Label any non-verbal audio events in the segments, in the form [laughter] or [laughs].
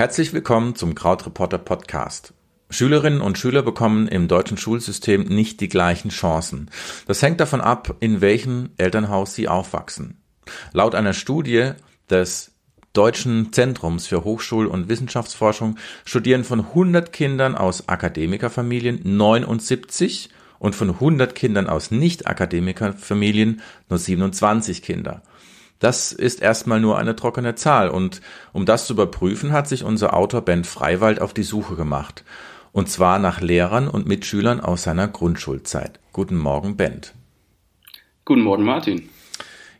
Herzlich willkommen zum Krautreporter Podcast. Schülerinnen und Schüler bekommen im deutschen Schulsystem nicht die gleichen Chancen. Das hängt davon ab, in welchem Elternhaus sie aufwachsen. Laut einer Studie des Deutschen Zentrums für Hochschul- und Wissenschaftsforschung studieren von 100 Kindern aus Akademikerfamilien 79 und von 100 Kindern aus Nicht-Akademikerfamilien nur 27 Kinder. Das ist erstmal nur eine trockene Zahl und um das zu überprüfen, hat sich unser Autor Ben Freiwald auf die Suche gemacht. Und zwar nach Lehrern und Mitschülern aus seiner Grundschulzeit. Guten Morgen, Bent. Guten Morgen, Martin.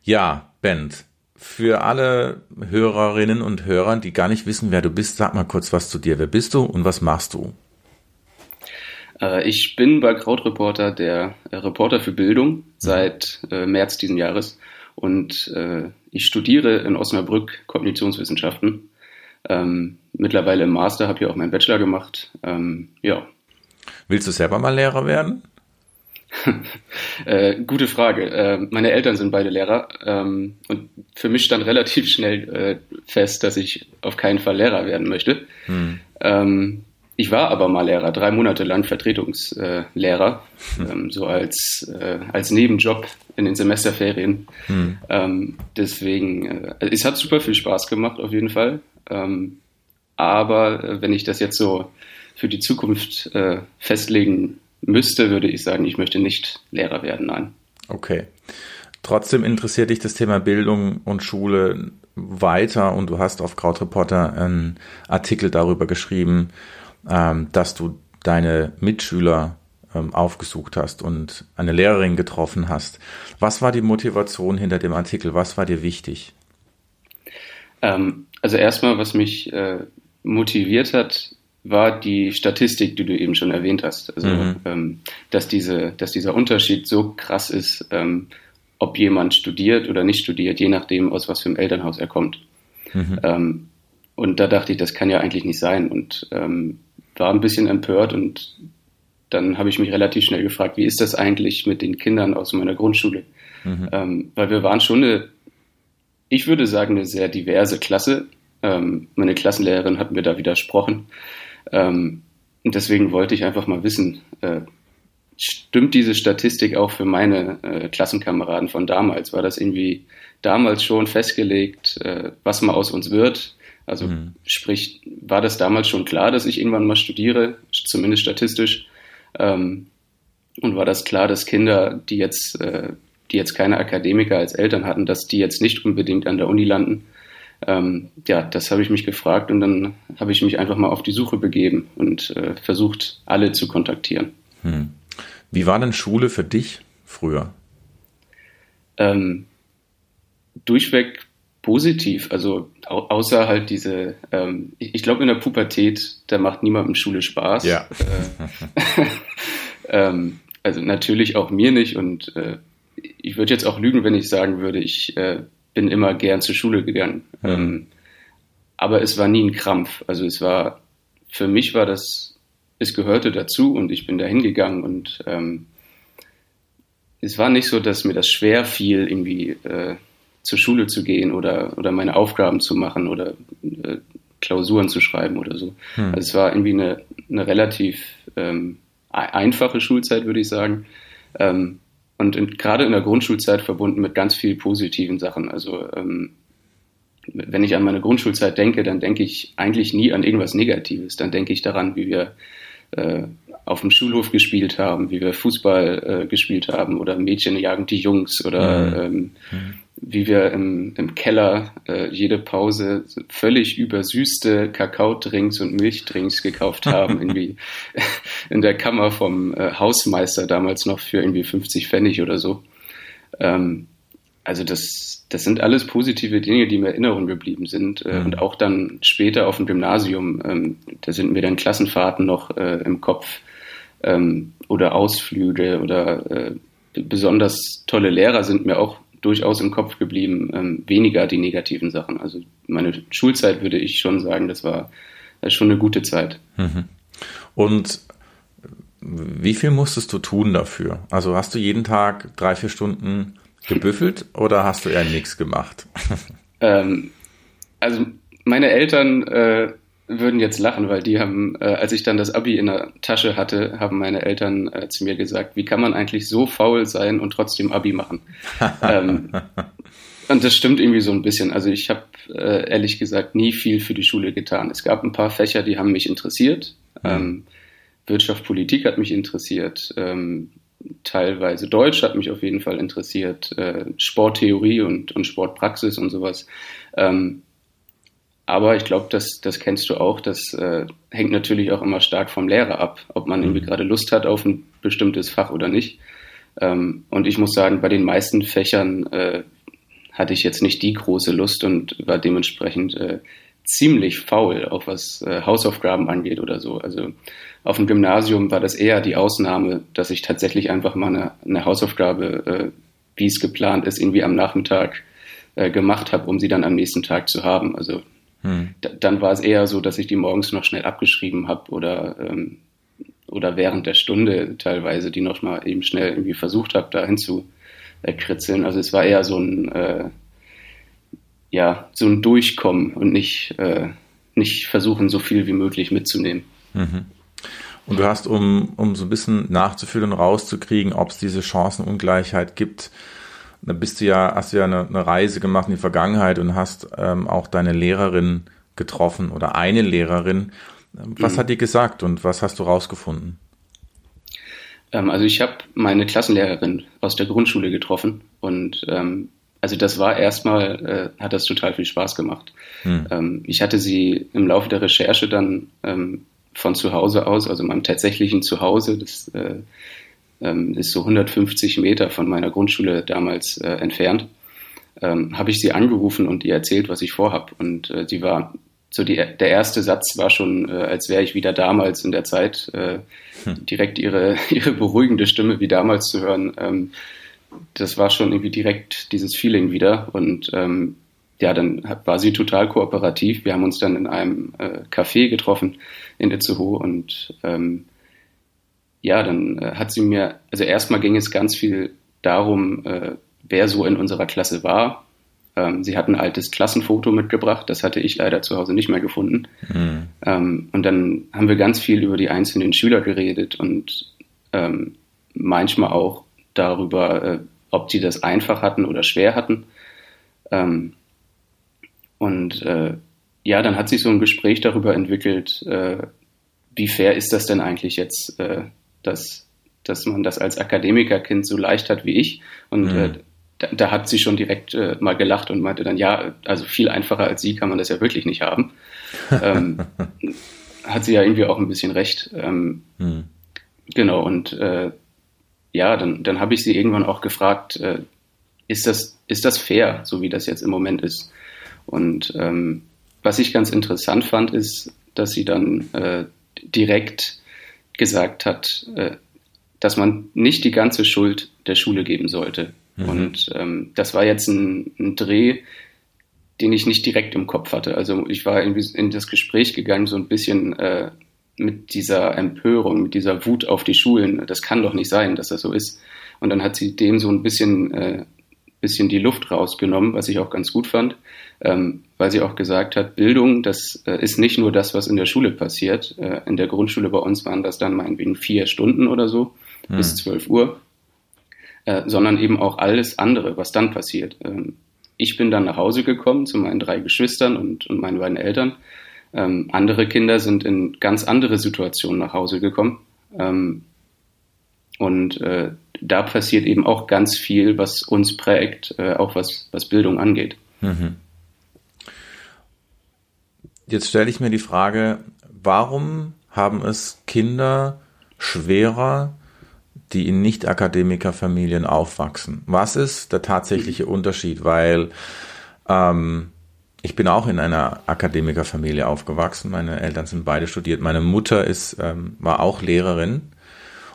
Ja, Bent. Für alle Hörerinnen und Hörer, die gar nicht wissen, wer du bist, sag mal kurz was zu dir. Wer bist du und was machst du? Äh, ich bin bei Krautreporter der Reporter für Bildung seit äh, März diesen Jahres und äh, ich studiere in Osnabrück Kognitionswissenschaften. Ähm, mittlerweile im Master, habe hier auch meinen Bachelor gemacht. Ähm, ja. Willst du selber mal Lehrer werden? [laughs] äh, gute Frage. Äh, meine Eltern sind beide Lehrer ähm, und für mich stand relativ schnell äh, fest, dass ich auf keinen Fall Lehrer werden möchte. Hm. Ähm, ich war aber mal Lehrer, drei Monate lang Vertretungslehrer, hm. ähm, so als, äh, als Nebenjob in den Semesterferien. Hm. Ähm, deswegen, äh, es hat super viel Spaß gemacht, auf jeden Fall. Ähm, aber äh, wenn ich das jetzt so für die Zukunft äh, festlegen müsste, würde ich sagen, ich möchte nicht Lehrer werden, nein. Okay. Trotzdem interessiert dich das Thema Bildung und Schule weiter und du hast auf Krautreporter einen Artikel darüber geschrieben, ähm, dass du deine Mitschüler ähm, aufgesucht hast und eine Lehrerin getroffen hast. Was war die Motivation hinter dem Artikel? Was war dir wichtig? Ähm, also erstmal, was mich äh, motiviert hat, war die Statistik, die du eben schon erwähnt hast. Also, mhm. ähm, dass, diese, dass dieser Unterschied so krass ist, ähm, ob jemand studiert oder nicht studiert, je nachdem, aus was für einem Elternhaus er kommt. Mhm. Ähm, und da dachte ich, das kann ja eigentlich nicht sein. Und ähm, war ein bisschen empört und dann habe ich mich relativ schnell gefragt, wie ist das eigentlich mit den Kindern aus meiner Grundschule? Mhm. Ähm, weil wir waren schon eine, ich würde sagen, eine sehr diverse Klasse. Ähm, meine Klassenlehrerin hat mir da widersprochen. Ähm, und deswegen wollte ich einfach mal wissen, äh, stimmt diese Statistik auch für meine äh, Klassenkameraden von damals? War das irgendwie damals schon festgelegt, äh, was mal aus uns wird? Also mhm. sprich, war das damals schon klar, dass ich irgendwann mal studiere, zumindest statistisch? Ähm, und war das klar, dass Kinder, die jetzt, äh, die jetzt keine Akademiker als Eltern hatten, dass die jetzt nicht unbedingt an der Uni landen? Ähm, ja, das habe ich mich gefragt und dann habe ich mich einfach mal auf die Suche begeben und äh, versucht, alle zu kontaktieren. Hm. Wie war denn Schule für dich früher? Ähm, durchweg positiv, also au außer halt diese, ähm, ich, ich glaube in der Pubertät, da macht niemandem Schule Spaß. Ja. Äh, [laughs] ähm, also natürlich auch mir nicht und äh, ich würde jetzt auch lügen, wenn ich sagen würde, ich äh, bin immer gern zur Schule gegangen. Mhm. Ähm, aber es war nie ein Krampf. Also es war, für mich war das, es gehörte dazu und ich bin da hingegangen und ähm, es war nicht so, dass mir das schwer fiel, irgendwie äh, zur Schule zu gehen oder, oder meine Aufgaben zu machen oder äh, Klausuren zu schreiben oder so. Mhm. Also es war irgendwie eine, eine relativ ähm, einfache Schulzeit, würde ich sagen. Ähm, und in, gerade in der Grundschulzeit verbunden mit ganz vielen positiven Sachen. Also ähm, wenn ich an meine Grundschulzeit denke, dann denke ich eigentlich nie an irgendwas Negatives. Dann denke ich daran, wie wir äh, auf dem Schulhof gespielt haben, wie wir Fußball äh, gespielt haben oder Mädchen jagen die Jungs oder mhm. ähm, mhm wie wir im, im Keller äh, jede Pause völlig übersüßte Kakaodrinks und Milchdrinks gekauft haben, [laughs] irgendwie in der Kammer vom äh, Hausmeister damals noch für irgendwie 50 Pfennig oder so. Ähm, also das, das sind alles positive Dinge, die mir in Erinnerung geblieben sind. Äh, mhm. Und auch dann später auf dem Gymnasium, ähm, da sind mir dann Klassenfahrten noch äh, im Kopf ähm, oder Ausflüge oder äh, besonders tolle Lehrer sind mir auch durchaus im Kopf geblieben, ähm, weniger die negativen Sachen. Also meine Schulzeit würde ich schon sagen, das war, das schon eine gute Zeit. Mhm. Und wie viel musstest du tun dafür? Also hast du jeden Tag drei, vier Stunden gebüffelt oder hast du eher nichts gemacht? [laughs] Ähm, also meine Eltern äh, würden jetzt lachen, weil die haben, äh, als ich dann das Abi in der Tasche hatte, haben meine Eltern äh, zu mir gesagt, wie kann man eigentlich so faul sein und trotzdem Abi machen? [laughs] ähm, und das stimmt irgendwie so ein bisschen. Also ich habe äh, ehrlich gesagt nie viel für die Schule getan. Es gab ein paar Fächer, die haben mich interessiert. Mhm. Ähm, Wirtschaft, Politik hat mich interessiert. Ähm, teilweise Deutsch hat mich auf jeden Fall interessiert. Äh, Sporttheorie und, und Sportpraxis und sowas. Ähm, aber ich glaube, das, das kennst du auch. Das äh, hängt natürlich auch immer stark vom Lehrer ab, ob man irgendwie mhm. gerade Lust hat auf ein bestimmtes Fach oder nicht. Ähm, und ich muss sagen, bei den meisten Fächern äh, hatte ich jetzt nicht die große Lust und war dementsprechend äh, ziemlich faul, auch was äh, Hausaufgaben angeht oder so. Also auf dem Gymnasium war das eher die Ausnahme, dass ich tatsächlich einfach mal eine, eine Hausaufgabe, äh, wie es geplant ist, irgendwie am Nachmittag äh, gemacht habe, um sie dann am nächsten Tag zu haben. Also hm. Dann war es eher so, dass ich die morgens noch schnell abgeschrieben habe oder, ähm, oder während der Stunde teilweise die noch mal eben schnell irgendwie versucht habe, dahin zu äh, kritzeln. Also es war eher so ein, äh, ja, so ein Durchkommen und nicht, äh, nicht versuchen, so viel wie möglich mitzunehmen. Mhm. Und du hast, um, um so ein bisschen nachzufühlen und rauszukriegen, ob es diese Chancenungleichheit gibt, da bist du ja, hast du ja eine, eine Reise gemacht in die Vergangenheit und hast ähm, auch deine Lehrerin getroffen oder eine Lehrerin. Was mhm. hat die gesagt und was hast du rausgefunden? Ähm, also ich habe meine Klassenlehrerin aus der Grundschule getroffen und ähm, also das war erstmal, äh, hat das total viel Spaß gemacht. Hm. Ähm, ich hatte sie im Laufe der Recherche dann ähm, von zu Hause aus, also meinem tatsächlichen Zuhause, das äh, ähm, ist so 150 Meter von meiner Grundschule damals äh, entfernt, ähm, habe ich sie angerufen und ihr erzählt, was ich vorhab. Und äh, sie war so die, der erste Satz war schon, äh, als wäre ich wieder damals in der Zeit, äh, hm. direkt ihre, [laughs] ihre beruhigende Stimme wie damals zu hören. Ähm, das war schon irgendwie direkt dieses Feeling wieder. Und ähm, ja, dann war sie total kooperativ. Wir haben uns dann in einem äh, Café getroffen in Itzehoe und ähm, ja, dann äh, hat sie mir, also erstmal ging es ganz viel darum, äh, wer so in unserer Klasse war. Ähm, sie hat ein altes Klassenfoto mitgebracht, das hatte ich leider zu Hause nicht mehr gefunden. Mhm. Ähm, und dann haben wir ganz viel über die einzelnen Schüler geredet und ähm, manchmal auch darüber, äh, ob sie das einfach hatten oder schwer hatten. Ähm, und äh, ja, dann hat sich so ein Gespräch darüber entwickelt, äh, wie fair ist das denn eigentlich jetzt, äh, dass, dass man das als Akademikerkind so leicht hat wie ich. Und mhm. äh, da, da, hat sie schon direkt äh, mal gelacht und meinte dann, ja, also viel einfacher als sie kann man das ja wirklich nicht haben. [laughs] ähm, hat sie ja irgendwie auch ein bisschen recht. Ähm, mhm. Genau, und äh, ja, dann, dann habe ich sie irgendwann auch gefragt, äh, ist, das, ist das fair, so wie das jetzt im Moment ist? Und ähm, was ich ganz interessant fand, ist, dass sie dann äh, direkt gesagt hat, äh, dass man nicht die ganze Schuld der Schule geben sollte. Mhm. Und ähm, das war jetzt ein, ein, Dreh, den ich nicht direkt im Kopf hatte. Also ich war irgendwie in das Gespräch gegangen, so ein bisschen äh, mit dieser Empörung, mit dieser Wut auf die Schulen. Das kann doch nicht sein, dass das so ist. Und dann hat sie dem so ein bisschen, äh, bisschen die Luft rausgenommen, was ich auch ganz gut fand ähm, weil sie auch gesagt hat, Bildung, das äh, ist nicht nur das, was in der Schule passiert. Äh, in der Grundschule bei uns waren das dann meinetwegen vier Stunden oder so hm. bis zwölf Uhr, äh, sondern eben auch alles andere, was dann passiert. Ähm, ich bin dann nach Hause gekommen zu meinen drei Geschwistern und, und meinen beiden Eltern. Ähm, andere Kinder sind in ganz andere Situationen nach Hause gekommen. Ähm, und äh, da passiert eben auch ganz viel, was uns prägt, äh, auch was, was Bildung angeht. Mhm. Jetzt stelle ich mir die Frage, warum haben es Kinder schwerer, die in Nicht-Akademiker-Familien aufwachsen? Was ist der tatsächliche Unterschied? Weil ähm, ich bin auch in einer Akademikerfamilie aufgewachsen. Meine Eltern sind beide studiert. Meine Mutter ist, ähm, war auch Lehrerin.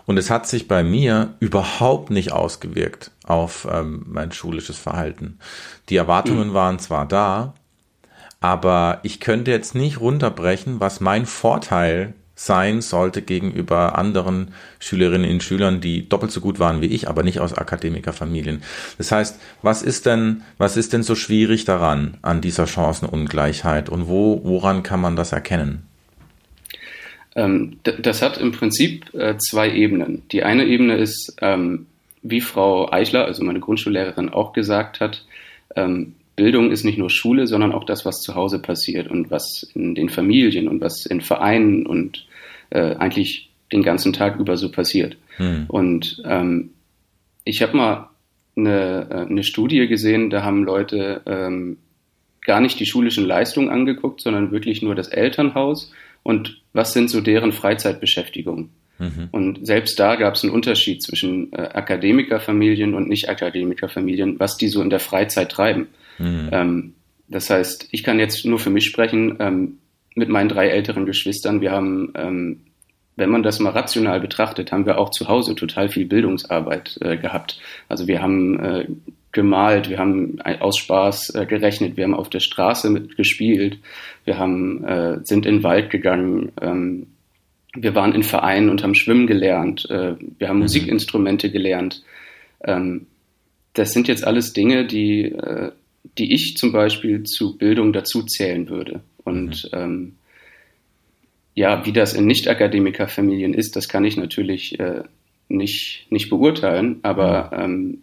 Und es hat sich bei mir überhaupt nicht ausgewirkt auf ähm, mein schulisches Verhalten. Die Erwartungen mhm. waren zwar da, aber ich könnte jetzt nicht runterbrechen, was mein Vorteil sein sollte gegenüber anderen Schülerinnen und Schülern, die doppelt so gut waren wie ich, aber nicht aus Akademikerfamilien. Das heißt, was ist denn, was ist denn so schwierig daran, an dieser Chancenungleichheit und wo, woran kann man das erkennen? Ähm, das hat im Prinzip äh, zwei Ebenen. Die eine Ebene ist, ähm, wie Frau Eichler, also meine Grundschullehrerin, auch gesagt hat, ähm, Bildung ist nicht nur Schule, sondern auch das, was zu Hause passiert und was in den Familien und was in Vereinen und äh, eigentlich den ganzen Tag über so passiert. Hm. Und ich habe mal eine, äh, eine Studie gesehen, da haben Leute gar nicht die schulischen Leistungen angeguckt, sondern wirklich nur das Elternhaus und was sind so deren Freizeitbeschäftigungen. Mhm. Und selbst da gab es einen Unterschied zwischen äh, Akademikerfamilien und Nicht-Akademikerfamilien, was die so in der Freizeit treiben. Mhm. Ähm, das heißt, ich kann jetzt nur für mich sprechen, ähm, mit meinen drei älteren Geschwistern, wir haben, ähm, wenn man das mal rational betrachtet, haben wir auch zu Hause total viel Bildungsarbeit äh, gehabt. Also wir haben äh, gemalt, wir haben aus Spaß äh, gerechnet, wir haben auf der Straße mitgespielt, wir haben, äh, sind in den Wald gegangen, ähm, wir waren in Vereinen und haben Schwimmen gelernt, äh, wir haben mhm. Musikinstrumente gelernt. Ähm, das sind jetzt alles Dinge, die, äh, die ich zum Beispiel zu Bildung dazu zählen würde. Und mhm. ähm, ja, wie das in Nicht-Akademiker-Familien ist, das kann ich natürlich äh, nicht, nicht beurteilen, aber mhm.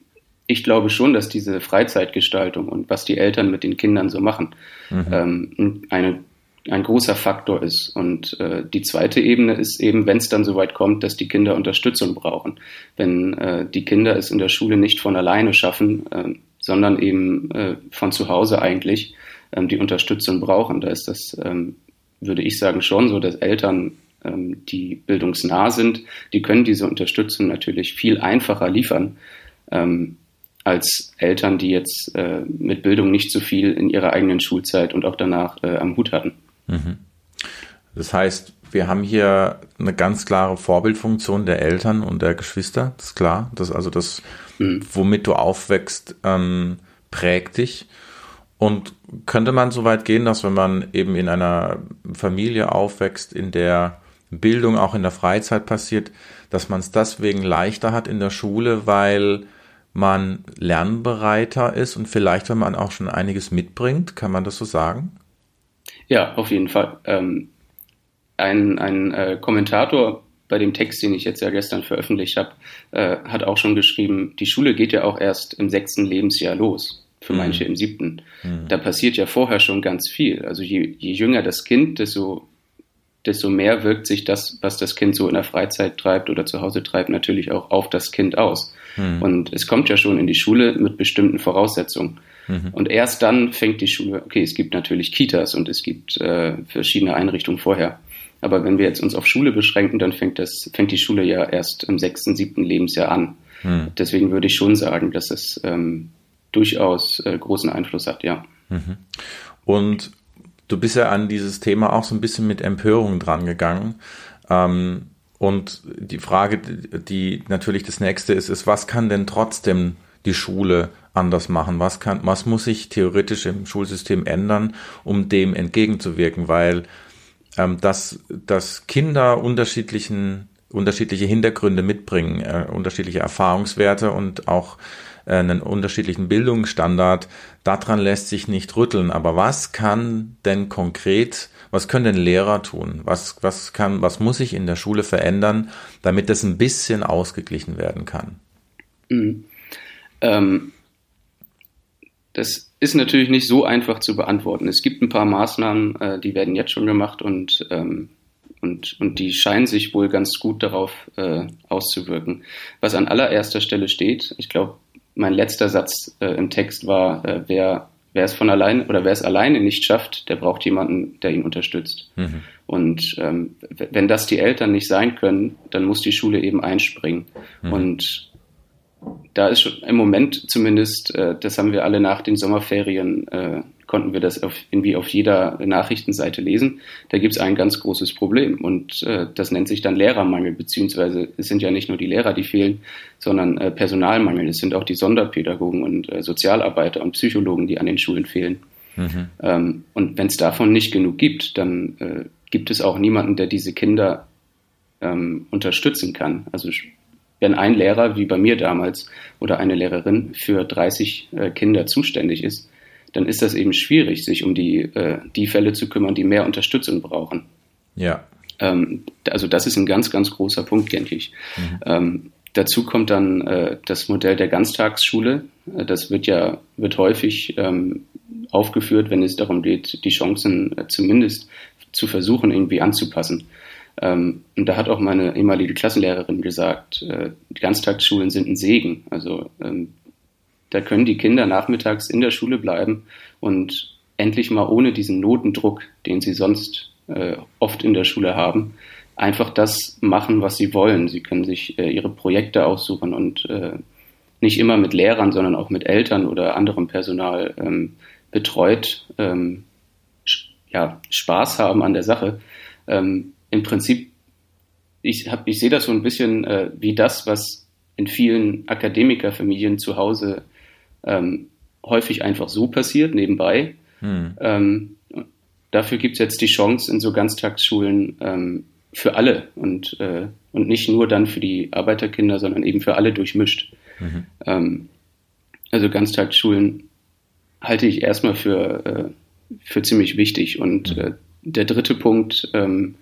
Ich glaube schon, dass diese Freizeitgestaltung und was die Eltern mit den Kindern so machen, mhm. ähm, eine, ein großer Faktor ist. Und äh, die zweite Ebene ist eben, wenn es dann so weit kommt, dass die Kinder Unterstützung brauchen. Wenn äh, die Kinder es in der Schule nicht von alleine schaffen, äh, sondern eben äh, von zu Hause eigentlich ähm, die Unterstützung brauchen, da ist das, ähm, würde ich sagen, schon so, dass Eltern ähm, die bildungsnah sind, die können diese Unterstützung natürlich viel einfacher liefern. Ähm, als Eltern, die jetzt äh, mit Bildung nicht so viel in ihrer eigenen Schulzeit und auch danach äh, am Hut hatten. Mhm. Das heißt, wir haben hier eine ganz klare Vorbildfunktion der Eltern und der Geschwister, das ist klar. Das also das, mhm. womit du aufwächst, ähm, prägt dich. Und könnte man so weit gehen, dass wenn man eben in einer Familie aufwächst, in der Bildung auch in der Freizeit passiert, dass man es deswegen leichter hat in der Schule, weil man lernbereiter ist und vielleicht, wenn man auch schon einiges mitbringt, kann man das so sagen? Ja, auf jeden Fall. Ähm, ein ein äh, Kommentator bei dem Text, den ich jetzt ja gestern veröffentlicht habe, äh, hat auch schon geschrieben, die Schule geht ja auch erst im sechsten Lebensjahr los, für mhm. manche im siebten. Mhm. Da passiert ja vorher schon ganz viel. Also je, je jünger das Kind, desto desto mehr wirkt sich das, was das Kind so in der Freizeit treibt oder zu Hause treibt, natürlich auch auf das Kind aus. Mhm. Und es kommt ja schon in die Schule mit bestimmten Voraussetzungen. Mhm. Und erst dann fängt die Schule, okay, es gibt natürlich Kitas und es gibt äh, verschiedene Einrichtungen vorher. Aber wenn wir jetzt uns auf Schule beschränken, dann fängt das, fängt die Schule ja erst im sechsten, siebten Lebensjahr an. Mhm. Deswegen würde ich schon sagen, dass es ähm, durchaus äh, großen Einfluss hat, ja. Mhm. Und du bist ja an dieses Thema auch so ein bisschen mit Empörung dran gegangen. Ähm, und die Frage, die natürlich das nächste ist, ist, was kann denn trotzdem die Schule anders machen? Was kann, was muss sich theoretisch im Schulsystem ändern, um dem entgegenzuwirken? Weil ähm, dass, dass Kinder unterschiedlichen, unterschiedliche Hintergründe mitbringen, äh, unterschiedliche Erfahrungswerte und auch äh, einen unterschiedlichen Bildungsstandard, daran lässt sich nicht rütteln. Aber was kann denn konkret, was können denn Lehrer tun? Was, was kann, was muss sich in der Schule verändern, damit das ein bisschen ausgeglichen werden kann? Mhm. Ähm, das ist natürlich nicht so einfach zu beantworten. Es gibt ein paar Maßnahmen, äh, die werden jetzt schon gemacht und, ähm, und, und die scheinen sich wohl ganz gut darauf äh, auszuwirken. Was an allererster Stelle steht, ich glaube, mein letzter Satz äh, im Text war, äh, wer, wer es von allein oder wer es alleine nicht schafft, der braucht jemanden, der ihn unterstützt. Mhm. Und ähm, wenn das die Eltern nicht sein können, dann muss die Schule eben einspringen. Mhm. Und da ist schon im Moment zumindest, äh, das haben wir alle nach den Sommerferien äh, konnten wir das auf, irgendwie auf jeder Nachrichtenseite lesen. Da gibt es ein ganz großes Problem und äh, das nennt sich dann Lehrermangel, beziehungsweise es sind ja nicht nur die Lehrer, die fehlen, sondern äh, Personalmangel. Es sind auch die Sonderpädagogen und äh, Sozialarbeiter und Psychologen, die an den Schulen fehlen. Mhm. Ähm, und wenn es davon nicht genug gibt, dann äh, gibt es auch niemanden, der diese Kinder ähm, unterstützen kann. Also wenn ein Lehrer, wie bei mir damals, oder eine Lehrerin für 30 äh, Kinder zuständig ist, dann ist das eben schwierig, sich um die, äh, die Fälle zu kümmern, die mehr Unterstützung brauchen. Ja. Ähm, also das ist ein ganz, ganz großer Punkt, denke ich. Mhm. Ähm, dazu kommt dann äh, das Modell der Ganztagsschule. Äh, das wird ja wird häufig ähm, aufgeführt, wenn es darum geht, die Chancen äh, zumindest zu versuchen, irgendwie anzupassen. Ähm, und da hat auch meine ehemalige Klassenlehrerin gesagt, äh, die Ganztagsschulen sind ein Segen. Also ähm, da können die Kinder nachmittags in der Schule bleiben und endlich mal ohne diesen Notendruck, den sie sonst äh, oft in der Schule haben, einfach das machen, was sie wollen. Sie können sich äh, ihre Projekte aussuchen und äh, nicht immer mit Lehrern, sondern auch mit Eltern oder anderem Personal ähm, betreut ähm, ja, Spaß haben an der Sache. Ähm, Im Prinzip, ich, hab, ich sehe das so ein bisschen äh, wie das, was in vielen Akademikerfamilien zu Hause ähm, häufig einfach so passiert, nebenbei. Hm. Ähm, dafür gibt es jetzt die Chance in so Ganztagsschulen ähm, für alle und, äh, und nicht nur dann für die Arbeiterkinder, sondern eben für alle durchmischt. Mhm. Ähm, also Ganztagsschulen halte ich erstmal für, äh, für ziemlich wichtig. Und mhm. äh, der dritte Punkt, ähm,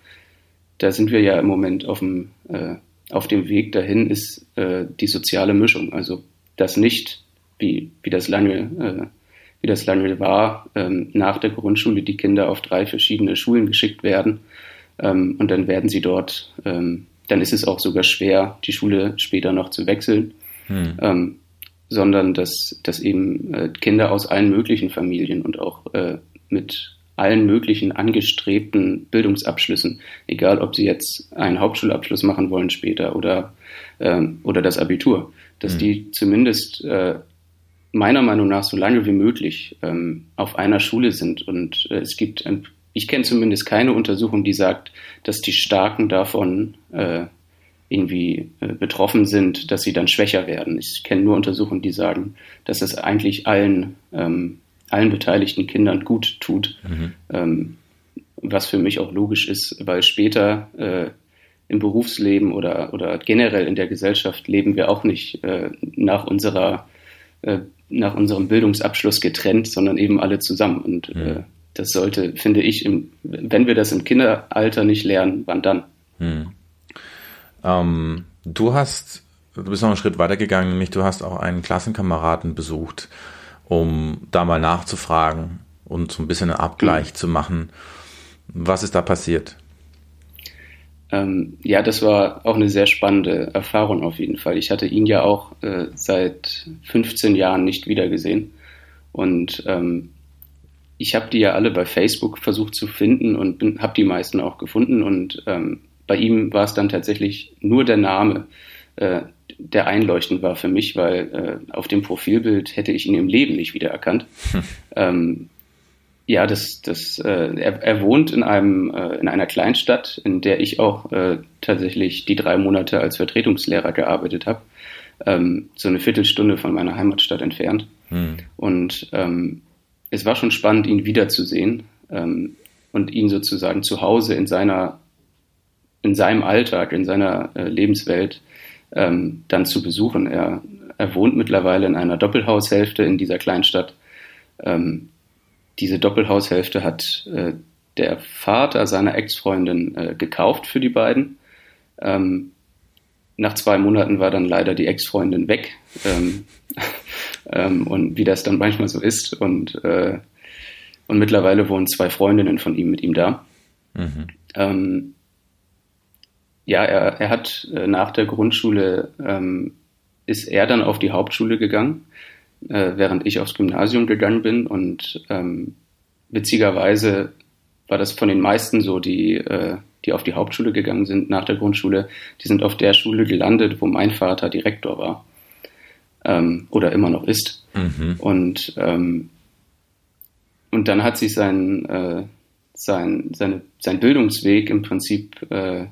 da sind wir ja im Moment auf dem, äh, auf dem Weg dahin, ist äh, die soziale Mischung. Also das nicht, wie, wie das lange, äh, wie das lange war, ähm, nach der Grundschule die Kinder auf drei verschiedene Schulen geschickt werden ähm, und dann werden sie dort, ähm, dann ist es auch sogar schwer, die Schule später noch zu wechseln. Hm. Ähm, sondern dass, dass eben äh, Kinder aus allen möglichen Familien und auch äh, mit allen möglichen angestrebten Bildungsabschlüssen, egal ob sie jetzt einen Hauptschulabschluss machen wollen später oder, ähm, oder das Abitur, dass mhm. die zumindest äh, meiner Meinung nach so lange wie möglich ähm, auf einer Schule sind. Und äh, es gibt, ein, ich kenne zumindest keine Untersuchung, die sagt, dass die Starken davon äh, irgendwie äh, betroffen sind, dass sie dann schwächer werden. Ich kenne nur Untersuchungen, die sagen, dass es eigentlich allen, ähm, allen beteiligten Kindern gut tut, mhm. ähm, was für mich auch logisch ist, weil später äh, im Berufsleben oder, oder generell in der Gesellschaft leben wir auch nicht äh, nach unserer äh, nach unserem Bildungsabschluss getrennt, sondern eben alle zusammen. Und mhm. äh, das sollte, finde ich, im, wenn wir das im Kinderalter nicht lernen, wann dann? Mhm. Ähm, du hast, du bist noch einen Schritt weitergegangen, nämlich du hast auch einen Klassenkameraden besucht, um da mal nachzufragen und so ein bisschen einen Abgleich mhm. zu machen. Was ist da passiert? Ähm, ja, das war auch eine sehr spannende Erfahrung auf jeden Fall. Ich hatte ihn ja auch äh, seit 15 Jahren nicht wiedergesehen. Und ähm, ich habe die ja alle bei Facebook versucht zu finden und habe die meisten auch gefunden. Und ähm, bei ihm war es dann tatsächlich nur der Name, äh, der einleuchtend war für mich, weil äh, auf dem Profilbild hätte ich ihn im Leben nicht wiedererkannt. [laughs] Hm. Ähm, ja, das, das, äh, er, er wohnt in einem äh, in einer Kleinstadt, in der ich auch äh, tatsächlich die drei Monate als Vertretungslehrer gearbeitet habe, ähm, so eine Viertelstunde von meiner Heimatstadt entfernt. Hm. Und ähm, es war schon spannend, ihn wiederzusehen ähm, und ihn sozusagen zu Hause in seiner in seinem Alltag, in seiner äh, Lebenswelt ähm, dann zu besuchen. Er, er wohnt mittlerweile in einer Doppelhaushälfte in dieser Kleinstadt. Diese Doppelhaushälfte hat äh, der Vater seiner Ex-Freundin äh, gekauft für die beiden. Ähm, nach zwei Monaten war dann leider die Ex-Freundin weg. Ähm, [laughs] ähm, und wie das dann manchmal so ist. Und, äh, und mittlerweile wohnen zwei Freundinnen von ihm mit ihm da. Mhm. Ähm, ja, er, er hat äh, nach der Grundschule ähm, ist er dann auf die Hauptschule gegangen, äh, während ich aufs Gymnasium gegangen bin. Und ähm, witzigerweise war das von den meisten so, die, äh, die auf die Hauptschule gegangen sind nach der Grundschule, die sind auf der Schule gelandet, wo mein Vater Direktor war. Ähm, oder immer noch ist. Mhm. Und, ähm, und dann hat sich sein, äh, sein, seine, sein Bildungsweg im Prinzip äh,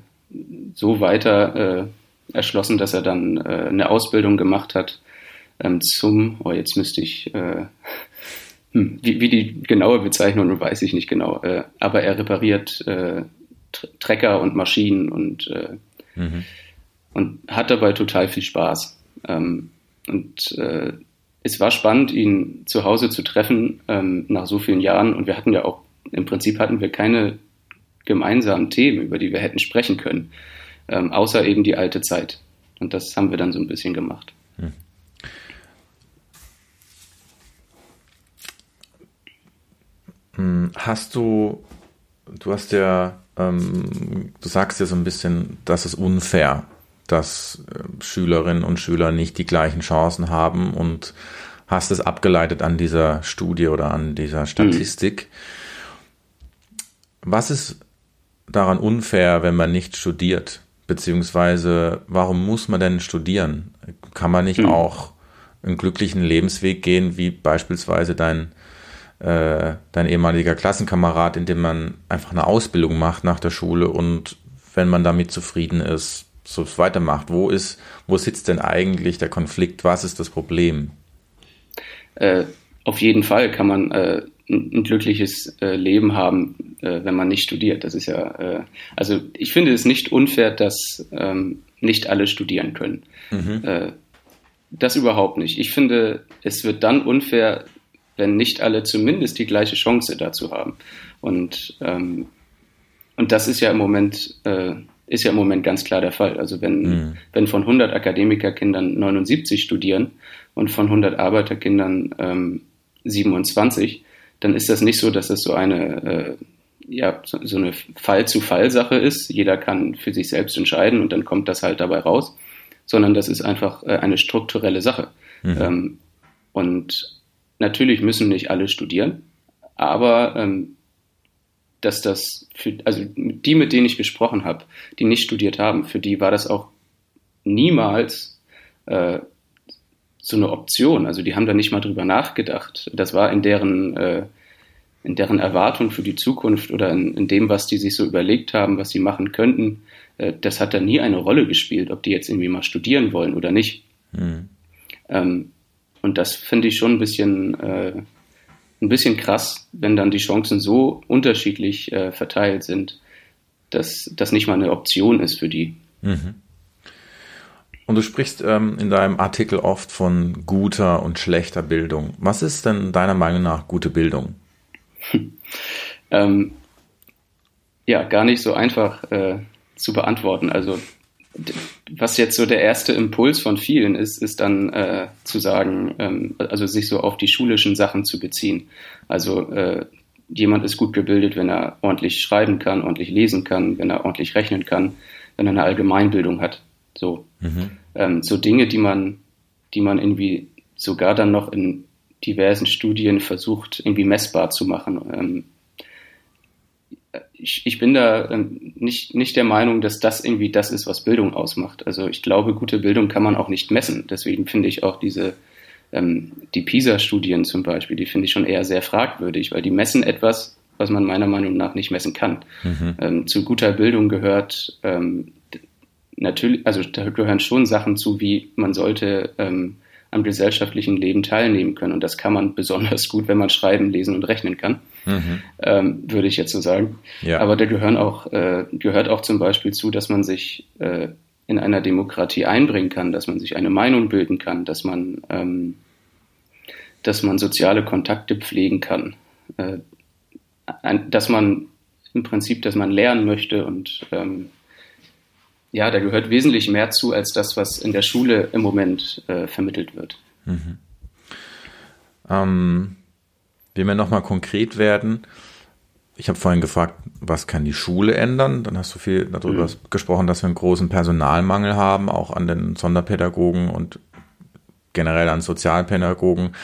so weiter äh, erschlossen, dass er dann äh, eine Ausbildung gemacht hat ähm, zum, oh jetzt müsste ich, äh, hm, wie, wie die genaue Bezeichnung weiß ich nicht genau, äh, aber er repariert äh, Trecker und Maschinen und, äh, mhm. und hat dabei total viel Spaß. Ähm, und äh, es war spannend, ihn zu Hause zu treffen ähm, nach so vielen Jahren und wir hatten ja auch, im Prinzip hatten wir keine gemeinsamen Themen, über die wir hätten sprechen können, ähm, außer eben die alte Zeit. Und das haben wir dann so ein bisschen gemacht. Hm. hm hast du, du hast ja, ähm, du sagst ja so ein bisschen, das ist unfair, dass äh, Schülerinnen und Schüler nicht die gleichen Chancen haben und hast es abgeleitet an dieser Studie oder an dieser Statistik. Mhm. Was ist daran unfair, wenn man nicht studiert? Beziehungsweise, warum muss man denn studieren? Kann man nicht mhm. auch einen glücklichen Lebensweg gehen, wie beispielsweise dein, äh, dein ehemaliger Klassenkamerad, indem man einfach eine Ausbildung macht nach der Schule und wenn man damit zufrieden ist, so weitermacht? Wo ist, wo sitzt denn eigentlich der Konflikt? Was ist das Problem? Äh, auf jeden Fall kann man äh, ein, glückliches äh, Leben haben, äh, wenn man nicht studiert. Das ist ja, äh, also ich finde es nicht unfair, dass ähm, nicht alle studieren können. Mhm. Das überhaupt nicht. Ich finde, es wird dann unfair, wenn nicht alle zumindest die gleiche Chance dazu haben. Und, ähm, und das ist ja im Moment, äh, ist ja im Moment ganz klar der Fall. Also wenn, mhm. wenn von 100 Akademikerkindern 79 studieren und von 100 Arbeiterkindern ähm, 27, dann ist das nicht so, dass das so eine, äh, ja, so, so eine Fall-zu-Fall-Sache ist. Jeder kann für sich selbst entscheiden und dann kommt das halt dabei raus, sondern das ist einfach äh, eine strukturelle Sache. Mhm. Ähm, und natürlich müssen nicht alle studieren, aber ähm, dass das für, also die, mit denen ich gesprochen habe, die nicht studiert haben, für die war das auch niemals äh, so eine Option. Also die haben da nicht mal drüber nachgedacht. Das war in deren, äh, in deren Erwartung für die Zukunft oder in, in, dem, was die sich so überlegt haben, was sie machen könnten. Äh, das hat da nie eine Rolle gespielt, ob die jetzt irgendwie mal studieren wollen oder nicht. Mhm. Ähm, und das finde ich schon ein bisschen äh, ein bisschen krass, wenn dann die Chancen so unterschiedlich äh, verteilt sind, dass das nicht mal eine Option ist für die. Mhm. Und du sprichst ähm, in deinem Artikel oft von guter und schlechter Bildung. Was ist denn deiner Meinung nach gute Bildung? [laughs] ähm, ja, gar nicht so einfach äh, zu beantworten. Also was jetzt so der erste Impuls von vielen ist, ist dann äh, zu sagen, ähm, also sich so auf die schulischen Sachen zu beziehen. Also äh, jemand ist gut gebildet, wenn er ordentlich schreiben kann, ordentlich lesen kann, wenn er ordentlich rechnen kann, wenn er eine Allgemeinbildung hat. So, mhm. ähm, so Dinge, die man, die man irgendwie sogar dann noch in diversen Studien versucht, irgendwie messbar zu machen. Ähm, ich, ich bin da ähm, nicht, nicht der Meinung, dass das irgendwie das ist, was Bildung ausmacht. Also ich glaube, gute Bildung kann man auch nicht messen. Deswegen finde ich auch diese, ähm, die PISA-Studien zum Beispiel, die finde ich schon eher sehr fragwürdig, weil die messen etwas, was man meiner Meinung nach nicht messen kann. Mhm. Ähm, zu guter Bildung gehört ähm, natürlich, also da gehören schon Sachen zu, wie man sollte ähm, am gesellschaftlichen Leben teilnehmen können. Und das kann man besonders gut, wenn man schreiben, lesen und rechnen kann, mhm. ähm, würde ich jetzt so sagen. Ja. Aber da gehören auch, äh, gehört auch zum Beispiel zu, dass man sich äh, in einer Demokratie einbringen kann, dass man sich eine Meinung bilden kann, dass man, ähm, dass man soziale Kontakte pflegen kann, äh, dass man im Prinzip, dass man lernen möchte und ähm, ja, da gehört wesentlich mehr zu als das, was in der Schule im Moment äh, vermittelt wird. Mhm. Ähm, wenn wir nochmal konkret werden, ich habe vorhin gefragt, was kann die Schule ändern? Dann hast du viel darüber mhm. gesprochen, dass wir einen großen Personalmangel haben, auch an den Sonderpädagogen und generell an Sozialpädagogen.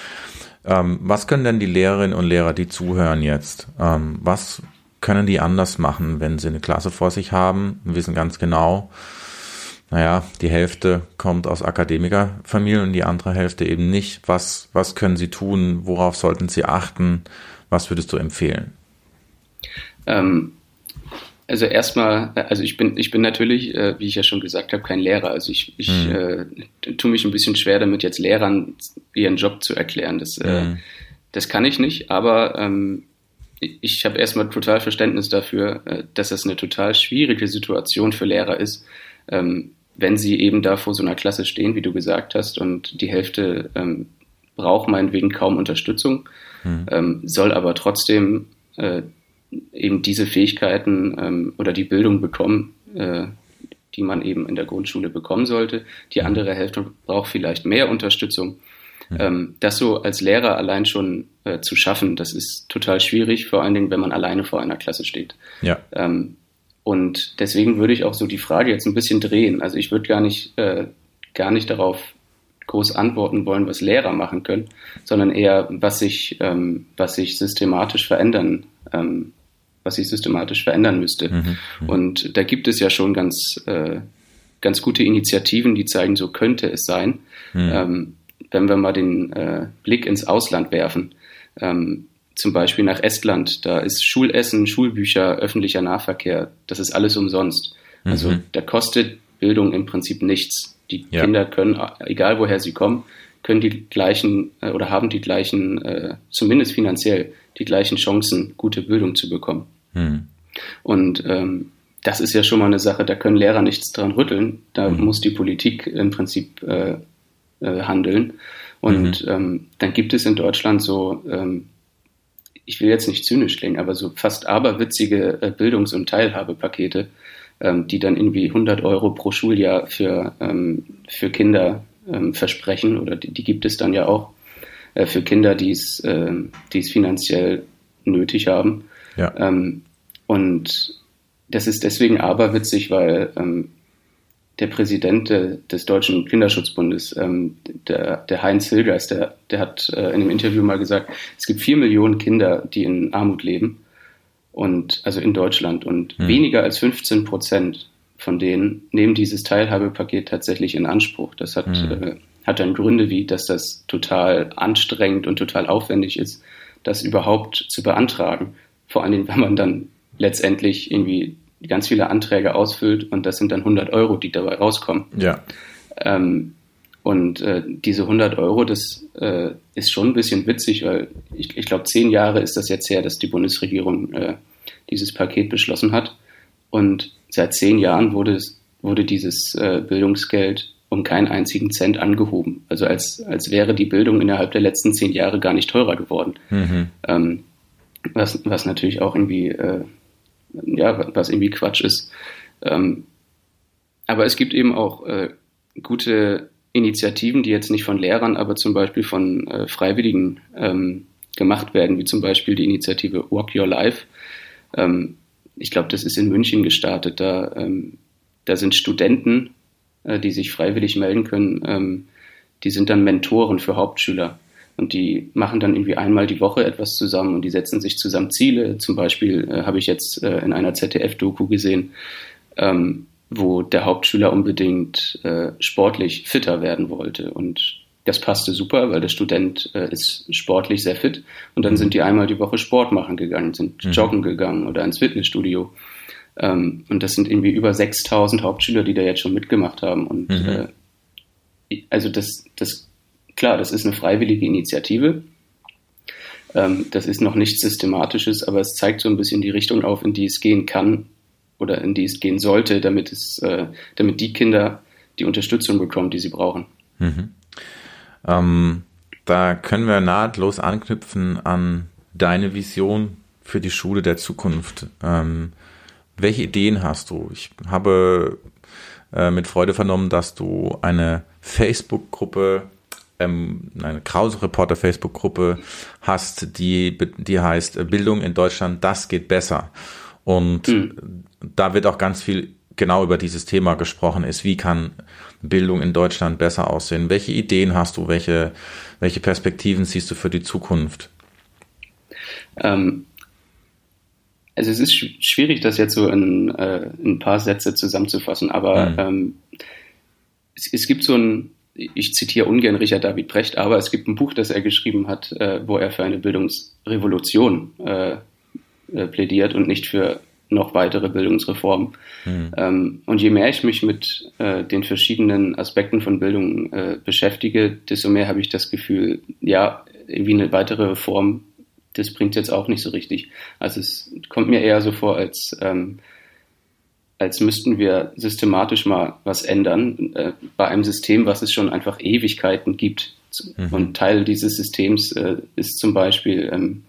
Ähm, was können denn die Lehrerinnen und Lehrer, die zuhören jetzt, ähm, was können die anders machen, wenn sie eine Klasse vor sich haben wissen ganz genau, naja, die Hälfte kommt aus Akademikerfamilien und die andere Hälfte eben nicht. Was, was können sie tun? Worauf sollten sie achten? Was würdest du empfehlen? Ähm, also erstmal, also ich bin, ich bin natürlich, äh, wie ich ja schon gesagt habe, kein Lehrer. Also ich, ich hm. äh, tue mich ein bisschen schwer damit, jetzt Lehrern ihren Job zu erklären. Das, hm. äh, das kann ich nicht, aber ähm, ich habe erstmal total Verständnis dafür, äh, dass es eine total schwierige Situation für Lehrer ist, ähm, wenn sie eben da vor so einer Klasse stehen, wie du gesagt hast, und die Hälfte ähm, braucht meinetwegen kaum Unterstützung, mhm. soll aber trotzdem äh, eben diese Fähigkeiten ähm, oder die Bildung bekommen, äh, die man eben in der Grundschule bekommen sollte. Die andere Hälfte braucht vielleicht mehr Unterstützung. Mhm. Ähm, das so als Lehrer allein schon äh, zu schaffen, das ist total schwierig, vor allen Dingen, wenn man alleine vor einer Klasse steht. Ja. Ähm, und deswegen würde ich auch so die Frage jetzt ein bisschen drehen. Also ich würde gar nicht, äh, gar nicht darauf groß antworten wollen, was Lehrer machen können, sondern eher, was sich, ähm, was sich systematisch verändern, ähm, was sich systematisch verändern müsste. Mhm, mhm, Und da gibt es ja schon ganz, äh, ganz gute Initiativen, die zeigen, so könnte es sein. Mhm. Ähm, wenn wir mal den äh, Blick ins Ausland werfen, ähm, zum Beispiel nach Estland, da ist Schulessen, Schulbücher, öffentlicher Nahverkehr, das ist alles umsonst. Also mhm. da kostet Bildung im Prinzip nichts. Die ja. Kinder können, egal woher sie kommen, können die gleichen äh, oder haben die gleichen, äh, zumindest finanziell, die gleichen Chancen, gute Bildung zu bekommen. Mhm. Und ähm, das ist ja schon mal eine Sache, da können Lehrer nichts dran rütteln. Da mhm. muss die Politik im Prinzip äh, äh, handeln. Und mhm. ähm, dann gibt es in Deutschland so, ähm, ich will jetzt nicht zynisch klingen, aber so fast aberwitzige äh, Bildungs- und Teilhabepakete, ähm, die dann irgendwie 100 Euro pro Schuljahr für, ähm, für Kinder ähm, versprechen oder die, die, gibt es dann ja auch äh, für Kinder, die es, äh, die es finanziell nötig haben. Ja. Ähm, und das ist deswegen aberwitzig, weil ähm, der Präsident des Deutschen Kinderschutzbundes, ähm, der, der Heinz Hilgers, der, der hat äh, in einem Interview mal gesagt, es gibt vier Millionen Kinder, die in Armut leben und also in Deutschland und hm. weniger als 15 Prozent von denen nehmen dieses Teilhabepaket tatsächlich in Anspruch. Das hat, hm. äh, hat dann Gründe wie, dass das total anstrengend und total aufwendig ist, das überhaupt zu beantragen. Vor allen Dingen, wenn man dann letztendlich irgendwie ganz viele Anträge ausfüllt und das sind dann 100 Euro, die dabei rauskommen. Ja. Ähm, und äh, diese 100 Euro, das äh, ist schon ein bisschen witzig, weil ich, ich glaube, zehn Jahre ist das jetzt her, dass die Bundesregierung äh, dieses Paket beschlossen hat. Und seit zehn Jahren wurde, wurde dieses äh, Bildungsgeld um keinen einzigen Cent angehoben. Also als, als wäre die Bildung innerhalb der letzten zehn Jahre gar nicht teurer geworden. Mhm. Ähm, was, was natürlich auch irgendwie äh, ja, was irgendwie Quatsch ist. Ähm, aber es gibt eben auch äh, gute Initiativen, die jetzt nicht von Lehrern, aber zum Beispiel von äh, Freiwilligen ähm, gemacht werden, wie zum Beispiel die Initiative Walk Your Life. Ähm, ich glaube, das ist in München gestartet. Da, ähm, da sind Studenten, äh, die sich freiwillig melden können, ähm, die sind dann Mentoren für Hauptschüler. Und die machen dann irgendwie einmal die Woche etwas zusammen und die setzen sich zusammen Ziele. Zum Beispiel äh, habe ich jetzt äh, in einer ZDF-Doku gesehen, ähm, wo der Hauptschüler unbedingt äh, sportlich fitter werden wollte. Und das passte super, weil der Student äh, ist sportlich sehr fit. Und dann sind die einmal die Woche Sport machen gegangen, sind mhm. joggen gegangen oder ins Fitnessstudio. Ähm, und das sind irgendwie über 6000 Hauptschüler, die da jetzt schon mitgemacht haben. Und mhm. äh, also das, das Klar, das ist eine freiwillige Initiative. Ähm, das ist noch nichts Systematisches, aber es zeigt so ein bisschen die Richtung auf, in die es gehen kann oder in die es gehen sollte, damit es, äh, damit die Kinder die Unterstützung bekommen, die sie brauchen. Mhm. Ähm, da können wir nahtlos anknüpfen an deine Vision für die Schule der Zukunft. Ähm, welche Ideen hast du? Ich habe äh, mit Freude vernommen, dass du eine Facebook-Gruppe ähm, eine Krause Reporter Facebook Gruppe hast, die die heißt Bildung in Deutschland, das geht besser. Und mhm. da wird auch ganz viel genau über dieses Thema gesprochen ist. Wie kann Bildung in Deutschland besser aussehen? Welche Ideen hast du? Welche, welche Perspektiven siehst du für die Zukunft? Ähm, also es ist schwierig, das jetzt so in, äh, in ein paar Sätze zusammenzufassen, aber mhm. ähm, es, es, gibt so ein, ich zitiere ungern Richard David Brecht, aber es gibt ein Buch, das er geschrieben hat, äh, wo er für eine Bildungsrevolution äh, äh, plädiert und nicht für noch weitere Bildungsreformen. Mhm. Ähm, und je mehr ich mich mit äh, den verschiedenen Aspekten von Bildung äh, beschäftige, desto mehr habe ich das Gefühl, ja, irgendwie eine weitere Reform, das bringt jetzt auch nicht so richtig. Also es kommt mir eher so vor, als ähm, als müssten wir systematisch mal was ändern äh, bei einem System, was es schon einfach Ewigkeiten gibt. Mhm. Und Teil dieses Systems äh, ist zum Beispiel ähm,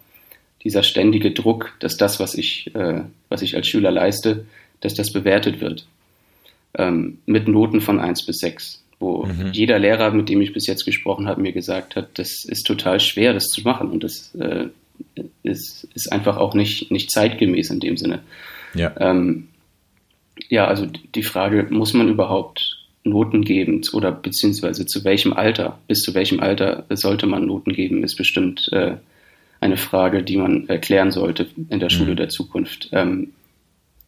dieser ständige Druck, dass das, was ich, äh, was ich als Schüler leiste, dass das bewertet wird. Ähm, mit Noten von 1 bis 6. Wo mhm. jeder Lehrer, mit dem ich bis jetzt gesprochen habe, mir gesagt hat, das ist total schwer, das zu machen. Und das äh, ist, ist einfach auch nicht, nicht zeitgemäß in dem Sinne. Ja. Ähm, ja, also die Frage, muss man überhaupt Noten geben oder beziehungsweise zu welchem Alter, bis zu welchem Alter sollte man Noten geben, ist bestimmt äh, eine Frage, die man erklären sollte in der Schule mhm. der Zukunft. Ähm,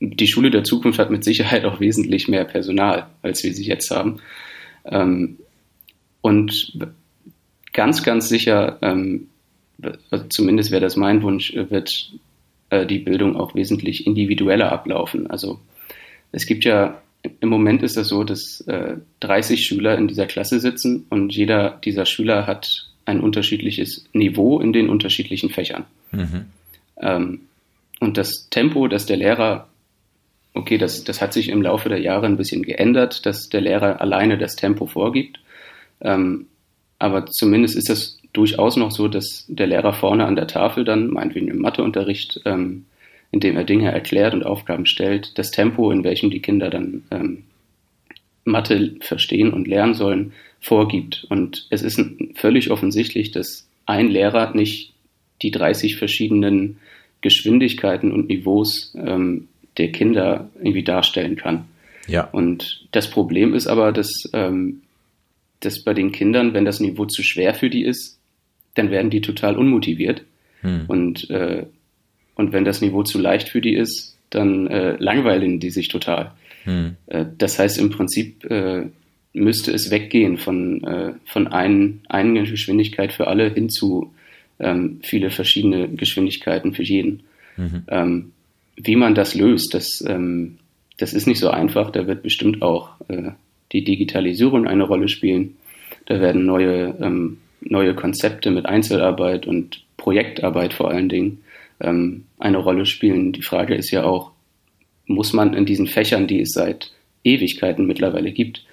die Schule der Zukunft hat mit Sicherheit auch wesentlich mehr Personal, als wir sie jetzt haben. Ähm, und ganz, ganz sicher, ähm, zumindest wäre das mein Wunsch, wird äh, die Bildung auch wesentlich individueller ablaufen. Also es gibt ja, im Moment ist das so, dass äh, 30 Schüler in dieser Klasse sitzen und jeder dieser Schüler hat ein unterschiedliches Niveau in den unterschiedlichen Fächern. Mhm. Ähm, und das Tempo, das der Lehrer, okay, das, das hat sich im Laufe der Jahre ein bisschen geändert, dass der Lehrer alleine das Tempo vorgibt. Ähm, aber zumindest ist das durchaus noch so, dass der Lehrer vorne an der Tafel dann, meinetwegen im Matheunterricht, ähm, indem er Dinge erklärt und Aufgaben stellt, das Tempo, in welchem die Kinder dann ähm, Mathe verstehen und lernen sollen, vorgibt. Und es ist völlig offensichtlich, dass ein Lehrer nicht die 30 verschiedenen Geschwindigkeiten und Niveaus ähm, der Kinder irgendwie darstellen kann. Ja. Und das Problem ist aber, dass, ähm, dass bei den Kindern, wenn das Niveau zu schwer für die ist, dann werden die total unmotiviert. Hm. Und äh, und wenn das Niveau zu leicht für die ist, dann äh, langweilen die sich total. Hm. Äh, das heißt, im Prinzip äh, müsste es weggehen von, äh, von ein, einer Geschwindigkeit für alle hin zu ähm, viele verschiedene Geschwindigkeiten für jeden. Mhm. Ähm, wie man das löst, das, ähm, das ist nicht so einfach. Da wird bestimmt auch äh, die Digitalisierung eine Rolle spielen. Da werden neue, ähm, neue Konzepte mit Einzelarbeit und Projektarbeit vor allen Dingen ähm, eine Rolle spielen. Die Frage ist ja auch, muss man in diesen Fächern, die es seit Ewigkeiten mittlerweile gibt,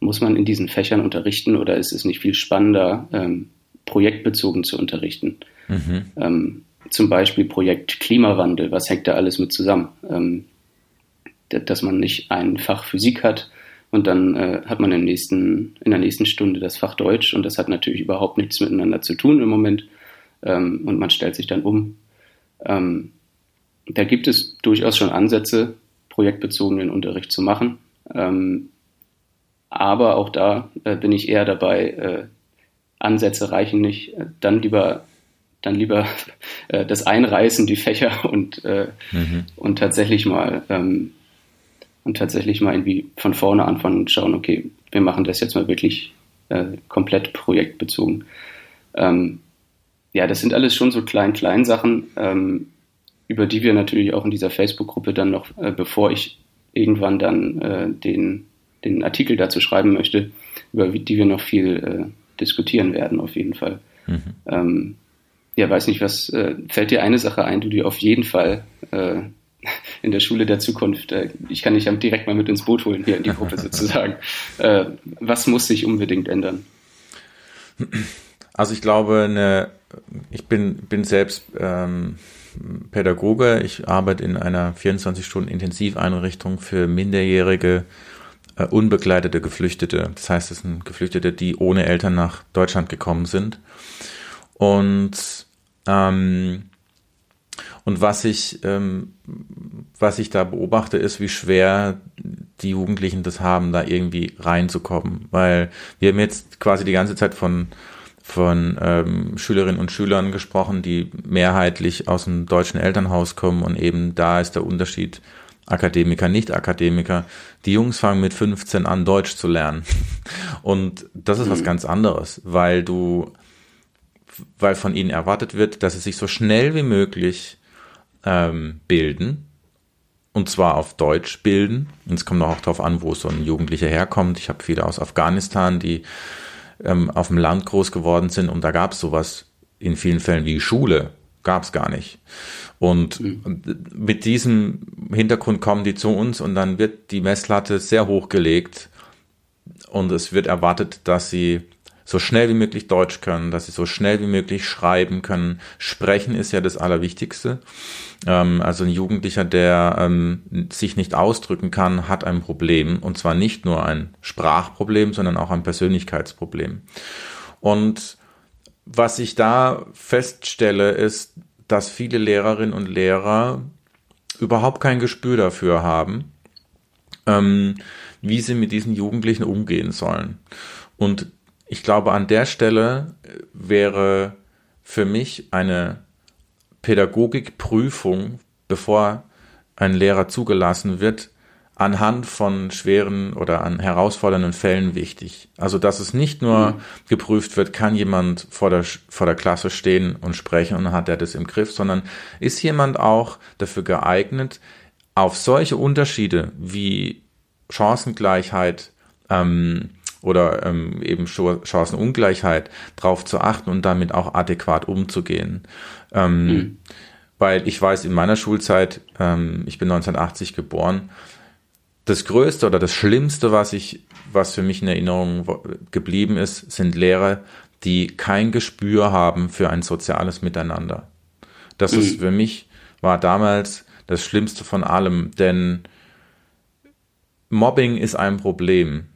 muss man in diesen Fächern unterrichten oder ist es nicht viel spannender, ähm, projektbezogen zu unterrichten? Mhm. Ähm, zum Beispiel Projekt Klimawandel, was hängt da alles mit zusammen? Ähm, dass man nicht ein Fach Physik hat und dann äh, hat man im nächsten, in der nächsten Stunde das Fach Deutsch und das hat natürlich überhaupt nichts miteinander zu tun im Moment ähm, und man stellt sich dann um ähm, da gibt es durchaus schon Ansätze, projektbezogenen Unterricht zu machen. Ähm, aber auch da äh, bin ich eher dabei, äh, Ansätze reichen nicht, äh, dann lieber dann lieber [laughs] äh, das Einreißen, die Fächer und, äh, mhm. und tatsächlich mal ähm, und tatsächlich mal irgendwie von vorne anfangen und schauen, okay, wir machen das jetzt mal wirklich äh, komplett projektbezogen. Ähm, ja, das sind alles schon so klein, klein Sachen, ähm, über die wir natürlich auch in dieser Facebook-Gruppe dann noch, äh, bevor ich irgendwann dann äh, den, den Artikel dazu schreiben möchte, über die wir noch viel äh, diskutieren werden, auf jeden Fall. Mhm. Ähm, ja, weiß nicht, was äh, fällt dir eine Sache ein, die du auf jeden Fall äh, [laughs] in der Schule der Zukunft, äh, ich kann dich direkt mal mit ins Boot holen, hier in die Gruppe [laughs] sozusagen. Was muss sich unbedingt ändern? Also ich glaube, eine ich bin, bin selbst ähm, Pädagoge. Ich arbeite in einer 24-Stunden-Intensiveinrichtung für minderjährige, äh, unbegleitete Geflüchtete. Das heißt, es sind Geflüchtete, die ohne Eltern nach Deutschland gekommen sind. Und ähm, und was ich, ähm, was ich da beobachte, ist, wie schwer die Jugendlichen das haben, da irgendwie reinzukommen. Weil wir haben jetzt quasi die ganze Zeit von von ähm, Schülerinnen und Schülern gesprochen, die mehrheitlich aus dem deutschen Elternhaus kommen und eben da ist der Unterschied Akademiker, Nicht-Akademiker. Die Jungs fangen mit 15 an, Deutsch zu lernen. [laughs] Und das ist was mhm. ganz anderes, weil du, weil von ihnen erwartet wird, dass sie sich so schnell wie möglich ähm, bilden. Und zwar auf Deutsch bilden. Und es kommt auch darauf an, wo so ein Jugendlicher herkommt. Ich habe viele aus Afghanistan, die ähm, auf dem Land groß geworden sind und da gab es sowas in vielen Fällen wie Schule, gab es gar nicht. Und mhm. mit diesem Hintergrund kommen die zu uns und dann wird die Messlatte sehr hoch gelegt und es wird erwartet, dass sie so schnell wie möglich Deutsch können, dass sie so schnell wie möglich schreiben können. Sprechen ist ja das Allerwichtigste. Ähm, also ein Jugendlicher, der ähm, sich nicht ausdrücken kann, hat ein Problem. Und zwar nicht nur ein Sprachproblem, sondern auch ein Persönlichkeitsproblem. Und was ich da feststelle, ist, dass viele Lehrerinnen und Lehrer überhaupt kein Gespür dafür haben, ähm, wie sie mit diesen Jugendlichen umgehen sollen. Und ich glaube, an der Stelle wäre für mich eine Pädagogikprüfung, bevor ein Lehrer zugelassen wird, anhand von schweren oder an herausfordernden Fällen wichtig. Also, dass es nicht nur mhm. geprüft wird, kann jemand vor der, vor der Klasse stehen und sprechen und hat er das im Griff, sondern ist jemand auch dafür geeignet, auf solche Unterschiede wie Chancengleichheit ähm, oder ähm, eben Chancenungleichheit drauf zu achten und damit auch adäquat umzugehen. Ähm, mhm. Weil ich weiß, in meiner Schulzeit, ähm, ich bin 1980 geboren, das Größte oder das Schlimmste, was ich, was für mich in Erinnerung geblieben ist, sind Lehrer, die kein Gespür haben für ein soziales Miteinander. Das mhm. ist für mich, war damals das Schlimmste von allem, denn Mobbing ist ein Problem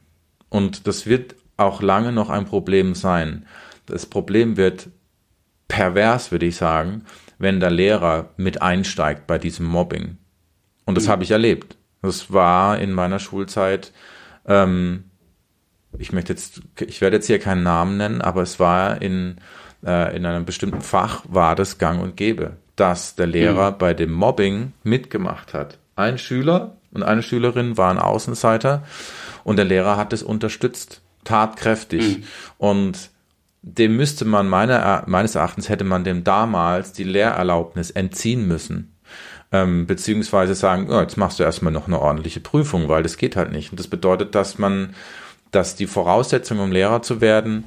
und das wird auch lange noch ein Problem sein. Das Problem wird pervers, würde ich sagen, wenn der Lehrer mit einsteigt bei diesem Mobbing. Und das mhm. habe ich erlebt. Das war in meiner Schulzeit, ähm, ich möchte jetzt, ich werde jetzt hier keinen Namen nennen, aber es war in, äh, in einem bestimmten Fach war das gang und gäbe, dass der Lehrer mhm. bei dem Mobbing mitgemacht hat. Ein Schüler und eine Schülerin waren Außenseiter und der Lehrer hat es unterstützt, tatkräftig. Mhm. Und dem müsste man meiner, meines Erachtens hätte man dem damals die Lehrerlaubnis entziehen müssen ähm, beziehungsweise sagen, oh, jetzt machst du erstmal noch eine ordentliche Prüfung, weil das geht halt nicht. Und das bedeutet, dass man, dass die Voraussetzungen, um Lehrer zu werden,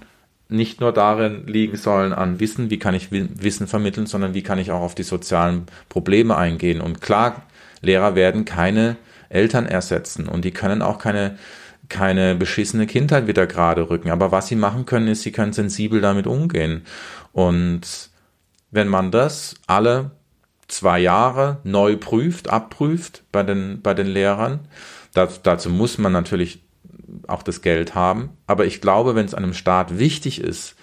nicht nur darin liegen sollen an Wissen, wie kann ich Wissen vermitteln, sondern wie kann ich auch auf die sozialen Probleme eingehen. Und klar, Lehrer werden keine Eltern ersetzen und die können auch keine keine beschissene Kindheit wieder gerade rücken. Aber was sie machen können, ist, sie können sensibel damit umgehen. Und wenn man das alle zwei Jahre neu prüft, abprüft bei den, bei den Lehrern. Das, dazu muss man natürlich auch das Geld haben. Aber ich glaube, wenn es einem Staat wichtig ist,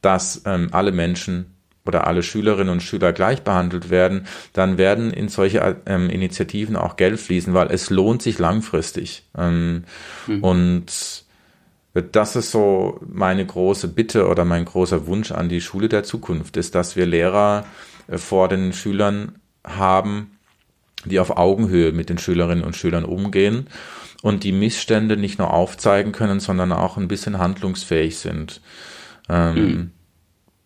dass ähm, alle Menschen oder alle Schülerinnen und Schüler gleich behandelt werden, dann werden in solche ähm, Initiativen auch Geld fließen, weil es lohnt sich langfristig. Ähm, mhm. Und das ist so meine große Bitte oder mein großer Wunsch an die Schule der Zukunft, ist, dass wir Lehrer äh, vor den Schülern haben, die auf Augenhöhe mit den Schülerinnen und Schülern umgehen und die Missstände nicht nur aufzeigen können, sondern auch ein bisschen handlungsfähig sind. Ähm, mhm.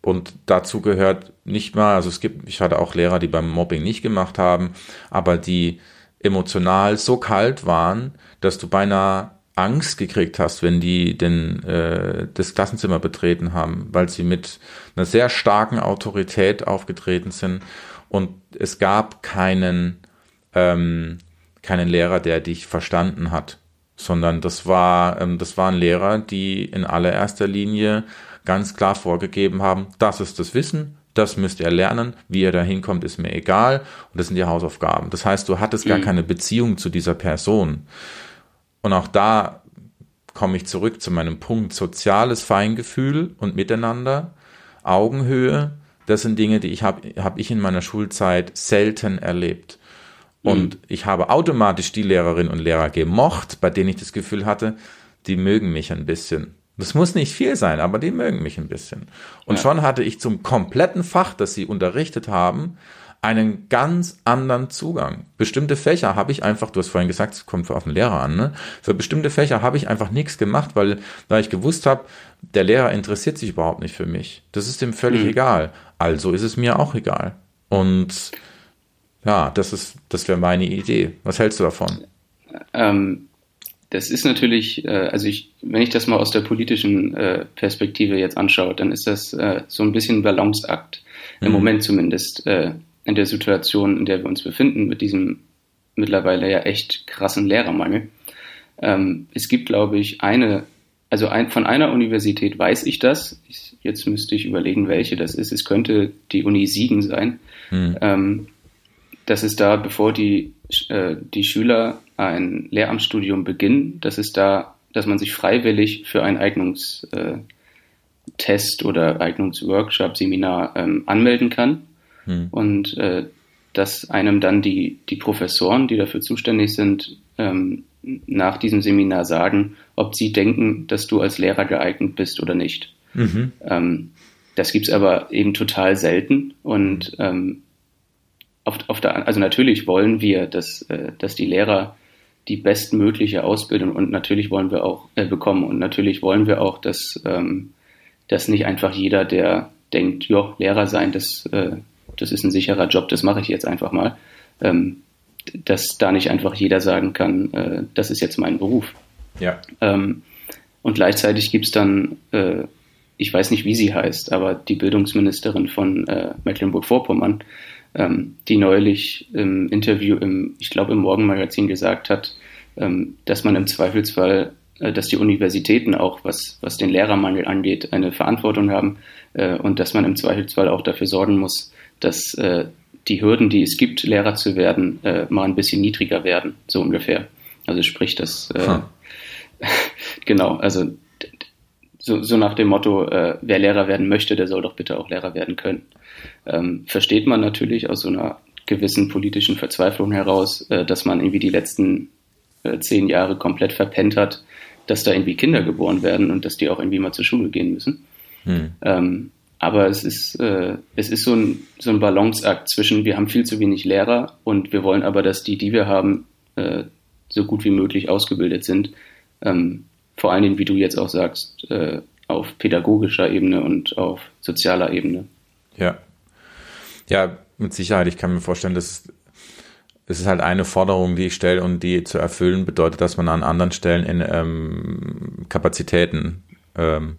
Und dazu gehört nicht mal, also es gibt, ich hatte auch Lehrer, die beim Mobbing nicht gemacht haben, aber die emotional so kalt waren, dass du beinahe Angst gekriegt hast, wenn die den, äh, das Klassenzimmer betreten haben, weil sie mit einer sehr starken Autorität aufgetreten sind. Und es gab keinen, ähm, keinen Lehrer, der dich verstanden hat, sondern das war, ähm, das waren Lehrer, die in allererster Linie ganz klar vorgegeben haben, das ist das Wissen, das müsst ihr lernen, wie ihr da hinkommt, ist mir egal und das sind die Hausaufgaben. Das heißt, du hattest gar mhm. keine Beziehung zu dieser Person. Und auch da komme ich zurück zu meinem Punkt, soziales Feingefühl und Miteinander, Augenhöhe, das sind Dinge, die ich habe hab ich in meiner Schulzeit selten erlebt. Und mhm. ich habe automatisch die Lehrerinnen und Lehrer gemocht, bei denen ich das Gefühl hatte, die mögen mich ein bisschen. Das muss nicht viel sein, aber die mögen mich ein bisschen. Und ja. schon hatte ich zum kompletten Fach, das sie unterrichtet haben, einen ganz anderen Zugang. Bestimmte Fächer habe ich einfach, du hast vorhin gesagt, es kommt auf den Lehrer an, ne? Für bestimmte Fächer habe ich einfach nichts gemacht, weil, weil ich gewusst habe, der Lehrer interessiert sich überhaupt nicht für mich. Das ist ihm völlig mhm. egal. Also ist es mir auch egal. Und ja, das ist, das wäre meine Idee. Was hältst du davon? Ähm, das ist natürlich, äh, also ich, wenn ich das mal aus der politischen äh, Perspektive jetzt anschaue, dann ist das äh, so ein bisschen ein Balanceakt. Im mhm. Moment zumindest. Äh, in der Situation, in der wir uns befinden, mit diesem mittlerweile ja echt krassen Lehrermangel. Ähm, es gibt, glaube ich, eine also ein, von einer Universität weiß ich das. Ich, jetzt müsste ich überlegen, welche das ist. Es könnte die Uni Siegen sein. Hm. Ähm, dass es da, bevor die, äh, die Schüler ein Lehramtsstudium beginnen, dass es da, dass man sich freiwillig für einen Eignungstest äh, oder Eignungsworkshop, Seminar ähm, anmelden kann. Hm. Und äh, dass einem dann die, die Professoren, die dafür zuständig sind, ähm, nach diesem Seminar sagen, ob sie denken, dass du als Lehrer geeignet bist oder nicht. Mhm. Ähm, das gibt's aber eben total selten und ähm, auf, auf der, also natürlich wollen wir, dass, äh, dass die Lehrer die bestmögliche Ausbildung und natürlich wollen wir auch äh, bekommen und natürlich wollen wir auch, dass, ähm, dass nicht einfach jeder, der denkt, ja, Lehrer sein, das, äh, das ist ein sicherer Job, das mache ich jetzt einfach mal, ähm, dass da nicht einfach jeder sagen kann, äh, das ist jetzt mein Beruf. Ja. Ähm, und gleichzeitig gibt es dann, äh, ich weiß nicht, wie sie heißt, aber die Bildungsministerin von äh, Mecklenburg-Vorpommern, ähm, die neulich im Interview im, ich glaube, im Morgenmagazin gesagt hat, ähm, dass man im Zweifelsfall, äh, dass die Universitäten auch, was, was den Lehrermangel angeht, eine Verantwortung haben äh, und dass man im Zweifelsfall auch dafür sorgen muss, dass äh, die Hürden, die es gibt, Lehrer zu werden, äh, mal ein bisschen niedriger werden, so ungefähr. Also sprich, dass hm. [laughs] genau, also so, so nach dem Motto, äh, wer Lehrer werden möchte, der soll doch bitte auch Lehrer werden können. Ähm, versteht man natürlich aus so einer gewissen politischen Verzweiflung heraus, äh, dass man irgendwie die letzten äh, zehn Jahre komplett verpennt hat, dass da irgendwie Kinder geboren werden und dass die auch irgendwie mal zur Schule gehen müssen. Hm. Ähm, aber es ist, äh, es ist so ein, so ein Balanceakt zwischen, wir haben viel zu wenig Lehrer und wir wollen aber, dass die, die wir haben, äh, so gut wie möglich ausgebildet sind. Ähm, vor allen Dingen, wie du jetzt auch sagst, äh, auf pädagogischer Ebene und auf sozialer Ebene. Ja. Ja, mit Sicherheit. Ich kann mir vorstellen, dass es ist halt eine Forderung, die ich stelle und die zu erfüllen bedeutet, dass man an anderen Stellen in ähm, Kapazitäten ähm,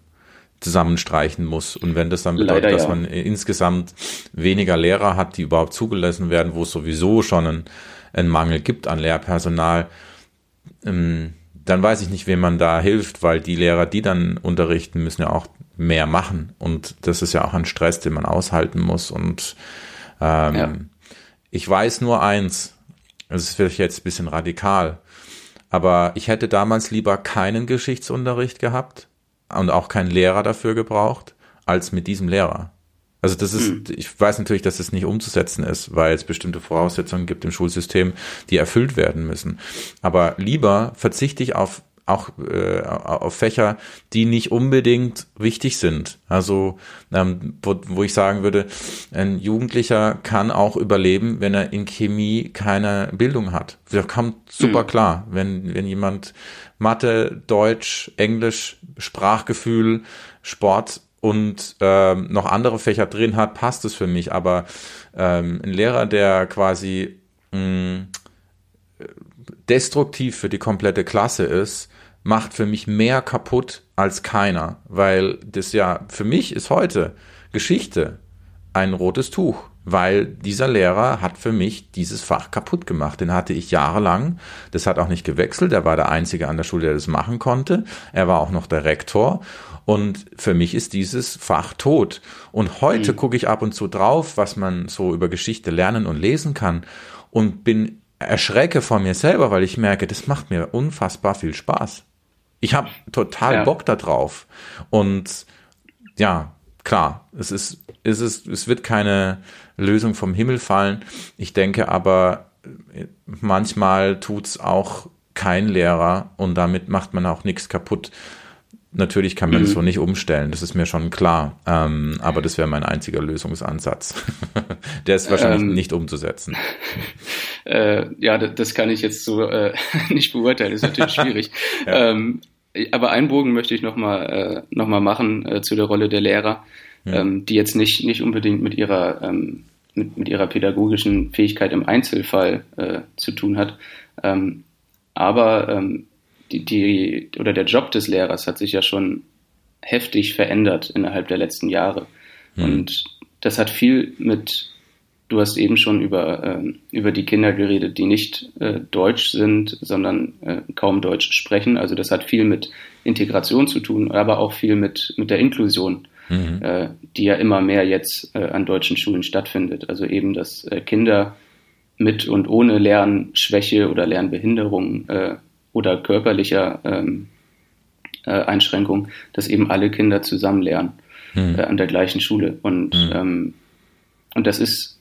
zusammenstreichen muss. Und wenn das dann bedeutet, Leider, dass ja. man insgesamt weniger Lehrer hat, die überhaupt zugelassen werden, wo es sowieso schon einen, einen Mangel gibt an Lehrpersonal, ähm, dann weiß ich nicht, wem man da hilft, weil die Lehrer, die dann unterrichten, müssen ja auch mehr machen. Und das ist ja auch ein Stress, den man aushalten muss. Und ähm, ja. ich weiß nur eins, es ist vielleicht jetzt ein bisschen radikal, aber ich hätte damals lieber keinen Geschichtsunterricht gehabt, und auch keinen Lehrer dafür gebraucht, als mit diesem Lehrer. Also das ist, mhm. ich weiß natürlich, dass es nicht umzusetzen ist, weil es bestimmte Voraussetzungen gibt im Schulsystem, die erfüllt werden müssen. Aber lieber verzichte ich auf auch äh, auf Fächer, die nicht unbedingt wichtig sind. Also ähm, wo, wo ich sagen würde, ein Jugendlicher kann auch überleben, wenn er in Chemie keine Bildung hat. Das kommt super mhm. klar, wenn wenn jemand Mathe, Deutsch, Englisch, Sprachgefühl, Sport und ähm, noch andere Fächer drin hat, passt es für mich. Aber ähm, ein Lehrer, der quasi mh, mm, destruktiv für die komplette Klasse ist, macht für mich mehr kaputt als keiner, weil das ja für mich ist heute Geschichte ein rotes Tuch weil dieser Lehrer hat für mich dieses Fach kaputt gemacht. Den hatte ich jahrelang. Das hat auch nicht gewechselt. Er war der Einzige an der Schule, der das machen konnte. Er war auch noch der Rektor. Und für mich ist dieses Fach tot. Und heute mhm. gucke ich ab und zu drauf, was man so über Geschichte lernen und lesen kann und bin erschrecke vor mir selber, weil ich merke, das macht mir unfassbar viel Spaß. Ich habe total ja. Bock da drauf. Und ja, klar, es ist, es ist, es wird keine Lösung vom Himmel fallen. Ich denke aber, manchmal tut's auch kein Lehrer und damit macht man auch nichts kaputt. Natürlich kann man mhm. das so nicht umstellen, das ist mir schon klar. Ähm, aber das wäre mein einziger Lösungsansatz. [laughs] Der ist wahrscheinlich ähm, nicht umzusetzen. [laughs] Äh, ja, das kann ich jetzt so äh, [laughs] nicht beurteilen, das ist natürlich schwierig. ja. ähm, aber einen Bogen möchte ich nochmal äh, noch machen äh, zu der Rolle der Lehrer, ja. ähm, die jetzt nicht, nicht unbedingt mit ihrer, ähm, mit, mit ihrer pädagogischen Fähigkeit im Einzelfall äh, zu tun hat. Ähm, aber ähm, die, die, oder der Job des Lehrers hat sich ja schon heftig verändert innerhalb der letzten Jahre. Mhm. Und das hat viel mit du hast eben schon über, äh, über die Kinder geredet, die nicht äh, deutsch sind, sondern äh, kaum Deutsch sprechen. Also das hat viel mit Integration zu tun, aber auch viel mit, mit der Inklusion, mhm. äh, die ja immer mehr jetzt äh, an deutschen Schulen stattfindet. Also eben, dass äh, Kinder mit und ohne Lernschwäche oder Lernbehinderung äh, oder körperlicher ähm, äh, Einschränkung, dass eben alle Kinder zusammen lernen mhm. äh, an der gleichen Schule. Und, mhm. ähm, und das ist,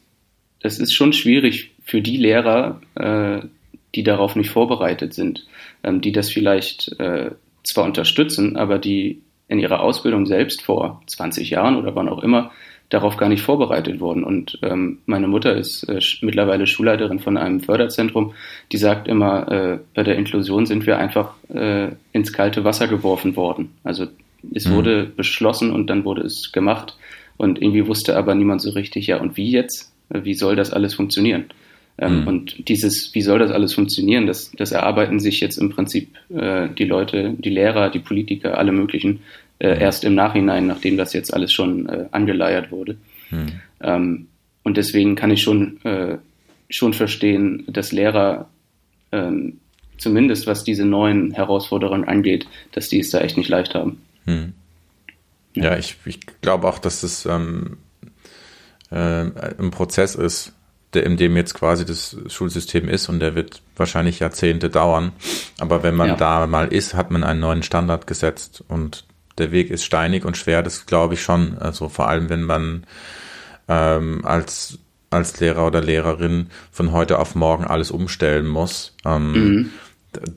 das ist schon schwierig für die Lehrer, äh, die darauf nicht vorbereitet sind, ähm, die das vielleicht äh, zwar unterstützen, aber die in ihrer Ausbildung selbst vor 20 Jahren oder wann auch immer darauf gar nicht vorbereitet wurden. Und ähm, meine Mutter ist äh, mittlerweile Schulleiterin von einem Förderzentrum, die sagt immer, äh, bei der Inklusion sind wir einfach äh, ins kalte Wasser geworfen worden. Also es mhm. wurde beschlossen und dann wurde es gemacht und irgendwie wusste aber niemand so richtig, ja und wie jetzt? Wie soll das alles funktionieren? Ähm, mhm. Und dieses, wie soll das alles funktionieren, das, das erarbeiten sich jetzt im Prinzip äh, die Leute, die Lehrer, die Politiker, alle möglichen äh, mhm. erst im Nachhinein, nachdem das jetzt alles schon äh, angeleiert wurde. Mhm. Ähm, und deswegen kann ich schon, äh, schon verstehen, dass Lehrer ähm, zumindest was diese neuen Herausforderungen angeht, dass die es da echt nicht leicht haben. Hm. Ja. ja, ich, ich glaube auch, dass das ähm, äh, ein Prozess ist, der, in dem jetzt quasi das Schulsystem ist und der wird wahrscheinlich Jahrzehnte dauern. Aber wenn man ja. da mal ist, hat man einen neuen Standard gesetzt und der Weg ist steinig und schwer, das glaube ich schon. Also vor allem, wenn man ähm, als, als Lehrer oder Lehrerin von heute auf morgen alles umstellen muss. Ähm, mhm.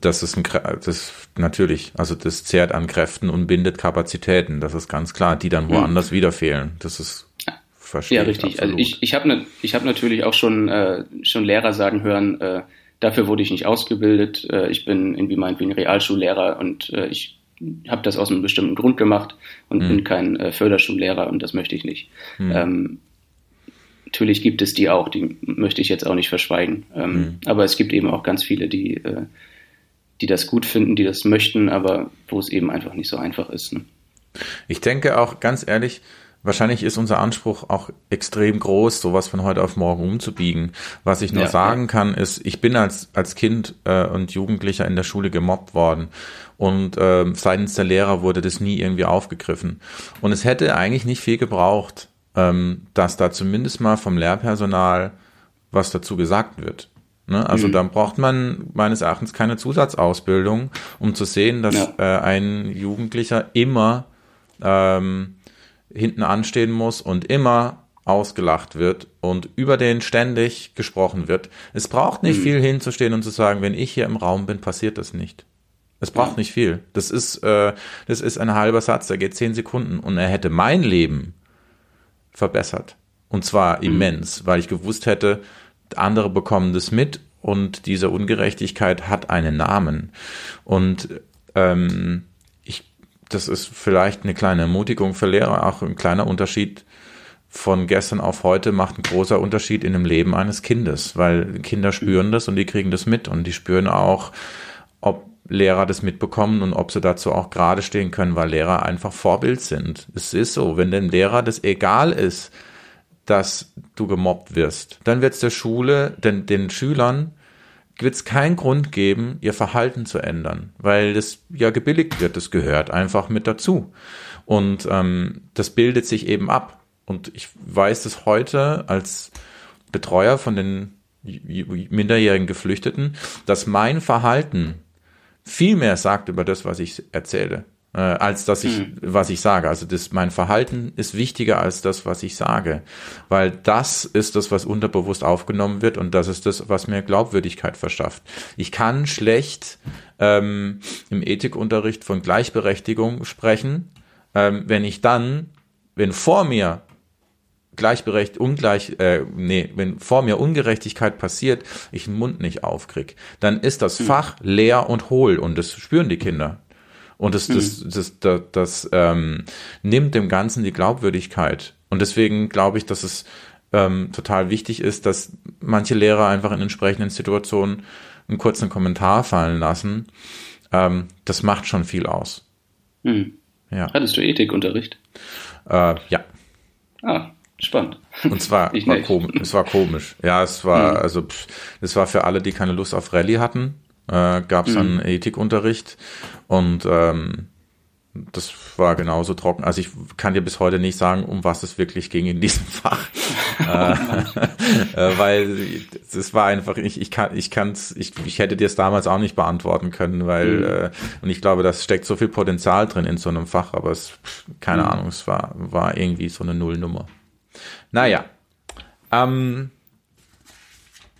Das ist ein, das natürlich, also das zehrt an Kräften und bindet Kapazitäten. Das ist ganz klar, die dann woanders mhm. wieder fehlen. Das ist verstehe. Ja, richtig. Also ich, ich habe ne, ich hab natürlich auch schon, äh, schon Lehrer sagen hören, äh, dafür wurde ich nicht ausgebildet. Äh, ich bin irgendwie meinetwegen Realschullehrer und äh, ich habe das aus einem bestimmten Grund gemacht und mhm. bin kein äh, Förderschullehrer und das möchte ich nicht. Mhm. Ähm, natürlich gibt es die auch, die möchte ich jetzt auch nicht verschweigen. Ähm, mhm. Aber es gibt eben auch ganz viele, die, äh, die das gut finden, die das möchten, aber wo es eben einfach nicht so einfach ist. Ne? Ich denke auch ganz ehrlich, Wahrscheinlich ist unser Anspruch auch extrem groß, sowas von heute auf morgen umzubiegen. Was ich nur ja, sagen ja. kann, ist, ich bin als, als Kind äh, und Jugendlicher in der Schule gemobbt worden und äh, seitens der Lehrer wurde das nie irgendwie aufgegriffen. Und es hätte eigentlich nicht viel gebraucht, ähm, dass da zumindest mal vom Lehrpersonal was dazu gesagt wird. Ne? Also mhm. dann braucht man meines Erachtens keine Zusatzausbildung, um zu sehen, dass ja. äh, ein Jugendlicher immer ähm, hinten anstehen muss und immer ausgelacht wird und über den ständig gesprochen wird. Es braucht nicht mhm. viel hinzustehen und zu sagen, wenn ich hier im Raum bin, passiert das nicht. Es braucht ja. nicht viel. Das ist, äh, das ist ein halber Satz, der geht zehn Sekunden und er hätte mein Leben verbessert. Und zwar mhm. immens, weil ich gewusst hätte, andere bekommen das mit und diese Ungerechtigkeit hat einen Namen. Und ähm, das ist vielleicht eine kleine Ermutigung für Lehrer, auch ein kleiner Unterschied von gestern auf heute macht ein großer Unterschied in dem Leben eines Kindes, weil Kinder spüren das und die kriegen das mit und die spüren auch, ob Lehrer das mitbekommen und ob sie dazu auch gerade stehen können, weil Lehrer einfach Vorbild sind. Es ist so, wenn dem Lehrer das egal ist, dass du gemobbt wirst, dann wird es der Schule, den, den Schülern wird es keinen Grund geben, ihr Verhalten zu ändern, weil das ja gebilligt wird, das gehört einfach mit dazu. Und ähm, das bildet sich eben ab. Und ich weiß es heute als Betreuer von den minderjährigen Geflüchteten, dass mein Verhalten viel mehr sagt über das, was ich erzähle äh, als dass ich, mhm. was ich sage. Also das, mein Verhalten ist wichtiger als das, was ich sage, weil das ist das, was unterbewusst aufgenommen wird und das ist das, was mir Glaubwürdigkeit verschafft. Ich kann schlecht ähm, im Ethikunterricht von Gleichberechtigung sprechen, ähm, wenn ich dann, wenn vor mir gleichberechtigt, ungleich, äh, nee, wenn vor mir Ungerechtigkeit passiert, ich den Mund nicht aufkrieg, dann ist das mhm. Fach leer und hohl und das spüren die Kinder. Und das, das, mhm. das, das, das ähm, nimmt dem Ganzen die Glaubwürdigkeit. Und deswegen glaube ich, dass es ähm, total wichtig ist, dass manche Lehrer einfach in entsprechenden Situationen einen kurzen Kommentar fallen lassen. Ähm, das macht schon viel aus. Mhm. Ja. Hattest du Ethikunterricht? Äh, ja. Ah, spannend. Und zwar [laughs] war komisch, es war komisch. Ja, es war, mhm. also es war für alle, die keine Lust auf Rallye hatten, äh, gab es mhm. einen Ethikunterricht und ähm, das war genauso trocken. Also ich kann dir bis heute nicht sagen, um was es wirklich ging in diesem [laughs] Fach. äh, äh weil es war einfach, ich, ich kann, ich kann's, ich, ich hätte dir es damals auch nicht beantworten können, weil, mhm. äh, und ich glaube, das steckt so viel Potenzial drin in so einem Fach, aber es, keine mhm. Ahnung, es war, war irgendwie so eine Nullnummer. Naja. Ähm,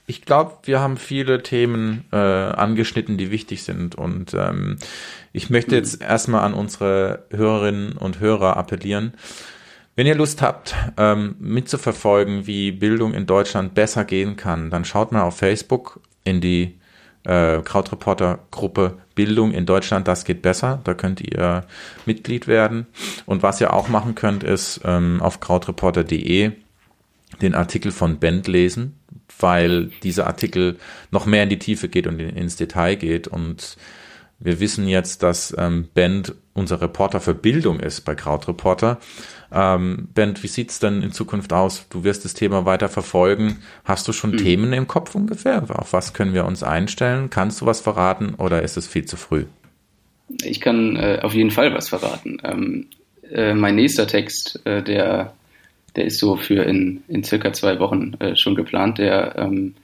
ich glaube, wir haben viele Themen äh, angeschnitten, die wichtig sind. Und ähm, ich möchte jetzt erstmal an unsere Hörerinnen und Hörer appellieren. Wenn ihr Lust habt, ähm, mitzuverfolgen, wie Bildung in Deutschland besser gehen kann, dann schaut mal auf Facebook in die äh, Krautreporter-Gruppe Bildung in Deutschland, das geht besser. Da könnt ihr Mitglied werden. Und was ihr auch machen könnt, ist ähm, auf krautreporter.de den Artikel von Bend lesen, weil dieser Artikel noch mehr in die Tiefe geht und ins Detail geht. Und wir wissen jetzt, dass ähm, Bend unser Reporter für Bildung ist bei Krautreporter. Ähm, Bent, wie sieht's denn in Zukunft aus? Du wirst das Thema weiter verfolgen. Hast du schon mhm. Themen im Kopf ungefähr? Auf was können wir uns einstellen? Kannst du was verraten oder ist es viel zu früh? Ich kann äh, auf jeden Fall was verraten. Ähm, äh, mein nächster Text, äh, der der ist so für in, in circa zwei Wochen äh, schon geplant. Der, ähm,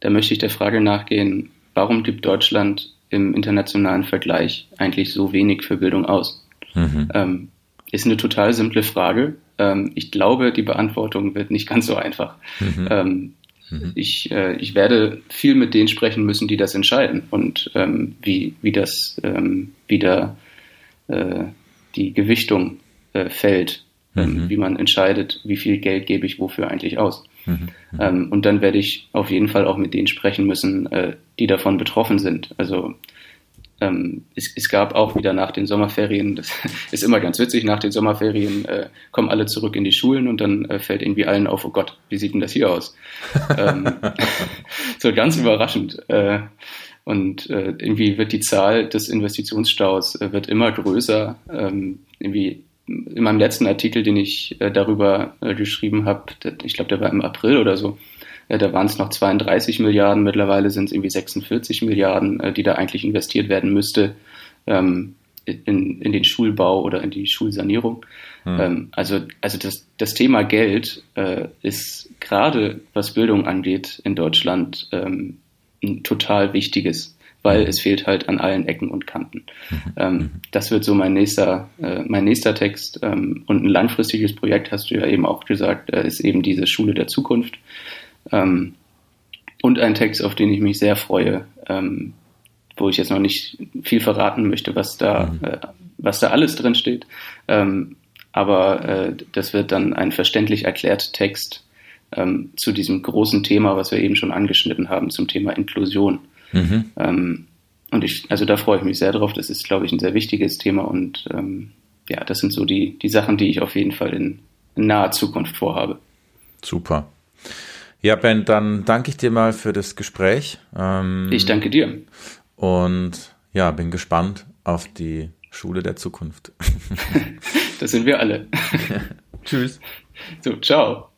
da möchte ich der Frage nachgehen, warum gibt Deutschland im internationalen Vergleich eigentlich so wenig für Bildung aus? Mhm. Ähm, ist eine total simple Frage. Ähm, ich glaube, die Beantwortung wird nicht ganz so einfach. Mhm. Ähm, mhm. Ich, äh, ich werde viel mit denen sprechen müssen, die das entscheiden und ähm, wie, wie das ähm, wieder äh, die Gewichtung äh, fällt mhm. wie man entscheidet, wie viel Geld gebe ich wofür eigentlich aus. Mhm. Ähm, und dann werde ich auf jeden Fall auch mit denen sprechen müssen, äh, die davon betroffen sind. Also ähm, es, es, gab auch wieder nach den Sommerferien, das [laughs] ist immer ganz witzig, nach den Sommerferien äh, kommen alle zurück in die Schulen und dann äh, fällt irgendwie allen auf, oh Gott, wie sieht denn das hier aus? [laughs] ähm, [laughs] so ganz überraschend. Äh, und äh, irgendwie wird die Zahl des Investitionsstaus äh, wird immer größer. Ähm, irgendwie in meinem letzten Artikel, den ich äh, darüber äh, geschrieben habe, ich glaube, der war im April oder so, äh, da waren es noch 32 Milliarden, mittlerweile sind es irgendwie 46 Milliarden, äh, die da eigentlich investiert werden müsste ähm, in, in den Schulbau oder in die Schulsanierung. Hm. Ähm, also also das, das Thema Geld äh, ist gerade, was Bildung angeht, in Deutschland ähm, ein total wichtiges weil es fehlt halt an allen Ecken und Kanten. Mhm. Ähm, mhm. das wird so mein nächster, äh, mein nächster Text. Ähm, und ein langfristiges Projekt, hast du ja eben auch gesagt, äh, ist eben diese Schule der Zukunft. Ähm, und ein Text, auf den ich mich sehr freue, ähm, wo ich jetzt noch nicht viel verraten möchte, was da, mhm. äh, was da alles drin steht. Ähm, aber äh, das wird dann ein verständlich erklärt Text ähm, zu diesem großen Thema, was wir eben schon angeschnitten haben, zum Thema Inklusion. Mhm. Ähm, und ich, also da freue ich mich sehr drauf. Das ist, glaube ich, ein sehr wichtiges Thema und ähm, ja, das sind so die, die Sachen, die ich auf jeden Fall in, in naher Zukunft vorhabe. Super. Ja, Ben, dann danke ich dir mal für das Gespräch. Ähm, ich danke dir. Und ja, bin gespannt auf die Schule der Zukunft. [laughs] das sind wir alle. [laughs] [laughs] Tschüss. So, ciao.